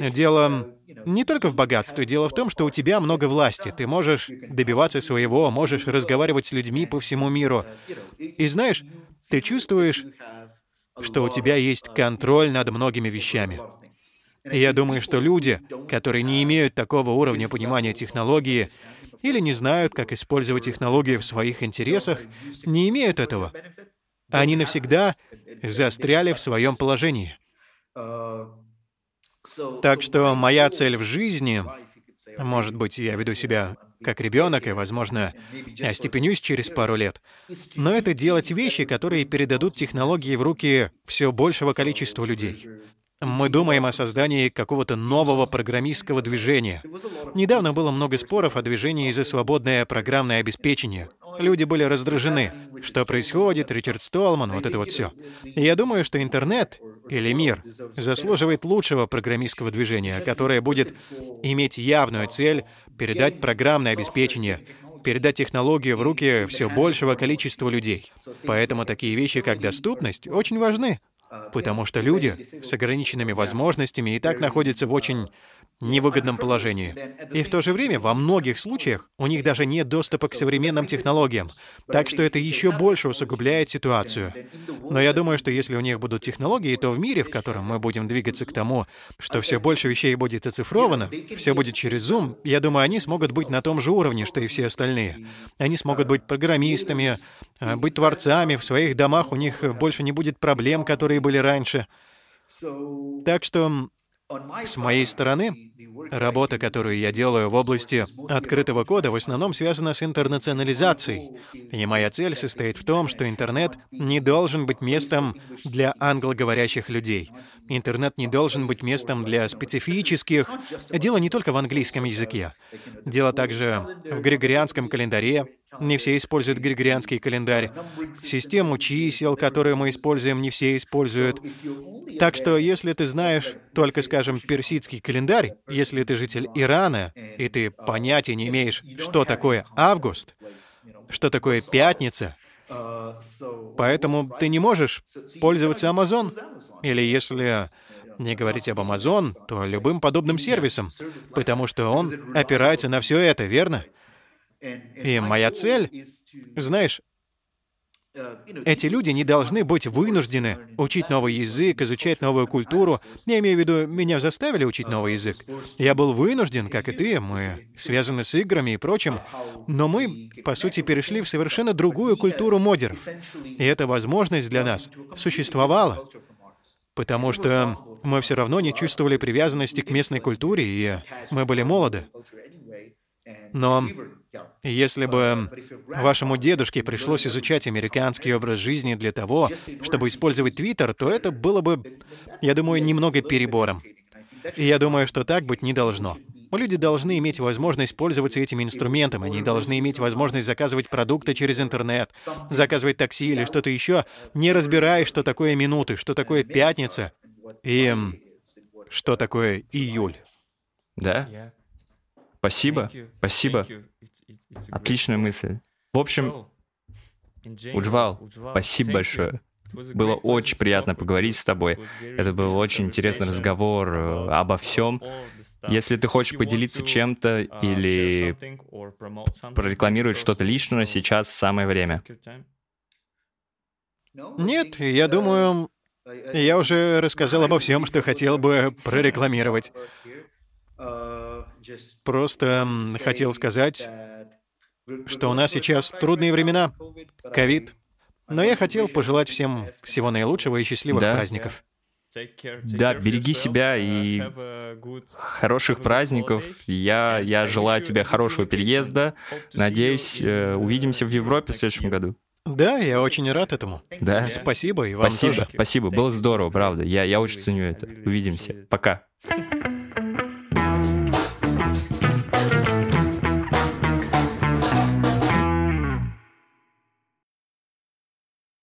Дело не только в богатстве, дело в том, что у тебя много власти. Ты можешь добиваться своего, можешь разговаривать с людьми по всему миру. И знаешь, ты чувствуешь, что у тебя есть контроль над многими вещами. И я думаю, что люди, которые не имеют такого уровня понимания технологии или не знают, как использовать технологии в своих интересах, не имеют этого. Они навсегда застряли в своем положении. Так что моя цель в жизни, может быть, я веду себя как ребенок, и, возможно, остепенюсь через пару лет. Но это делать вещи, которые передадут технологии в руки все большего количества людей. Мы думаем о создании какого-то нового программистского движения. Недавно было много споров о движении за свободное программное обеспечение. Люди были раздражены. Что происходит, Ричард Столман, вот это вот все. я думаю, что интернет или мир заслуживает лучшего программистского движения, которое будет иметь явную цель передать программное обеспечение, передать технологию в руки все большего количества людей. Поэтому такие вещи, как доступность, очень важны. Потому что люди с ограниченными возможностями и так находятся в очень невыгодном положении. И в то же время во многих случаях у них даже нет доступа к современным технологиям, так что это еще больше усугубляет ситуацию. Но я думаю, что если у них будут технологии, то в мире, в котором мы будем двигаться к тому, что все больше вещей будет оцифровано, все будет через Zoom, я думаю, они смогут быть на том же уровне, что и все остальные. Они смогут быть программистами, а, быть творцами, в своих домах у них больше не будет проблем, которые были раньше. Так что с моей стороны, работа, которую я делаю в области открытого кода, в основном связана с интернационализацией. И моя цель состоит в том, что интернет не должен быть местом для англоговорящих людей. Интернет не должен быть местом для специфических... Дело не только в английском языке. Дело также в григорианском календаре, не все используют григорианский календарь. Систему чисел, которую мы используем, не все используют. Так что, если ты знаешь только, скажем, персидский календарь, если ты житель Ирана, и ты понятия не имеешь, что такое август, что такое пятница, поэтому ты не можешь пользоваться Amazon. Или если не говорить об Amazon, то любым подобным сервисом, потому что он опирается на все это, верно? И моя цель, знаешь, эти люди не должны быть вынуждены учить новый язык, изучать новую культуру. Я имею в виду, меня заставили учить новый язык. Я был вынужден, как и ты, мы связаны с играми и прочим, но мы, по сути, перешли в совершенно другую культуру модеров. И эта возможность для нас существовала, потому что мы все равно не чувствовали привязанности к местной культуре, и мы были молоды. Но если бы вашему дедушке пришлось изучать американский образ жизни для того, чтобы использовать Твиттер, то это было бы, я думаю, немного перебором. И я думаю, что так быть не должно. Люди должны иметь возможность пользоваться этим инструментом, они должны иметь возможность заказывать продукты через интернет, заказывать такси или что-то еще, не разбирая, что такое минуты, что такое пятница и что такое июль. Да? Спасибо, спасибо. Отличная мысль. В общем, Уджвал, спасибо большое. Было очень приятно поговорить с тобой. Это был очень интересный разговор э, обо всем. Если ты хочешь поделиться чем-то или прорекламировать что-то личное, сейчас самое время. Нет, я думаю, я уже рассказал обо всем, что хотел бы прорекламировать. Просто хотел сказать, что у нас сейчас трудные времена, ковид. Но я хотел пожелать всем всего наилучшего и счастливых да. праздников. Да, береги себя и хороших праздников. Я, я желаю тебе хорошего переезда. Надеюсь, э, увидимся в Европе в следующем году. Да, я очень рад этому. Да. Спасибо, и вам спасибо, тоже. Спасибо, было здорово, правда. Я, я очень ценю это. Увидимся. Пока.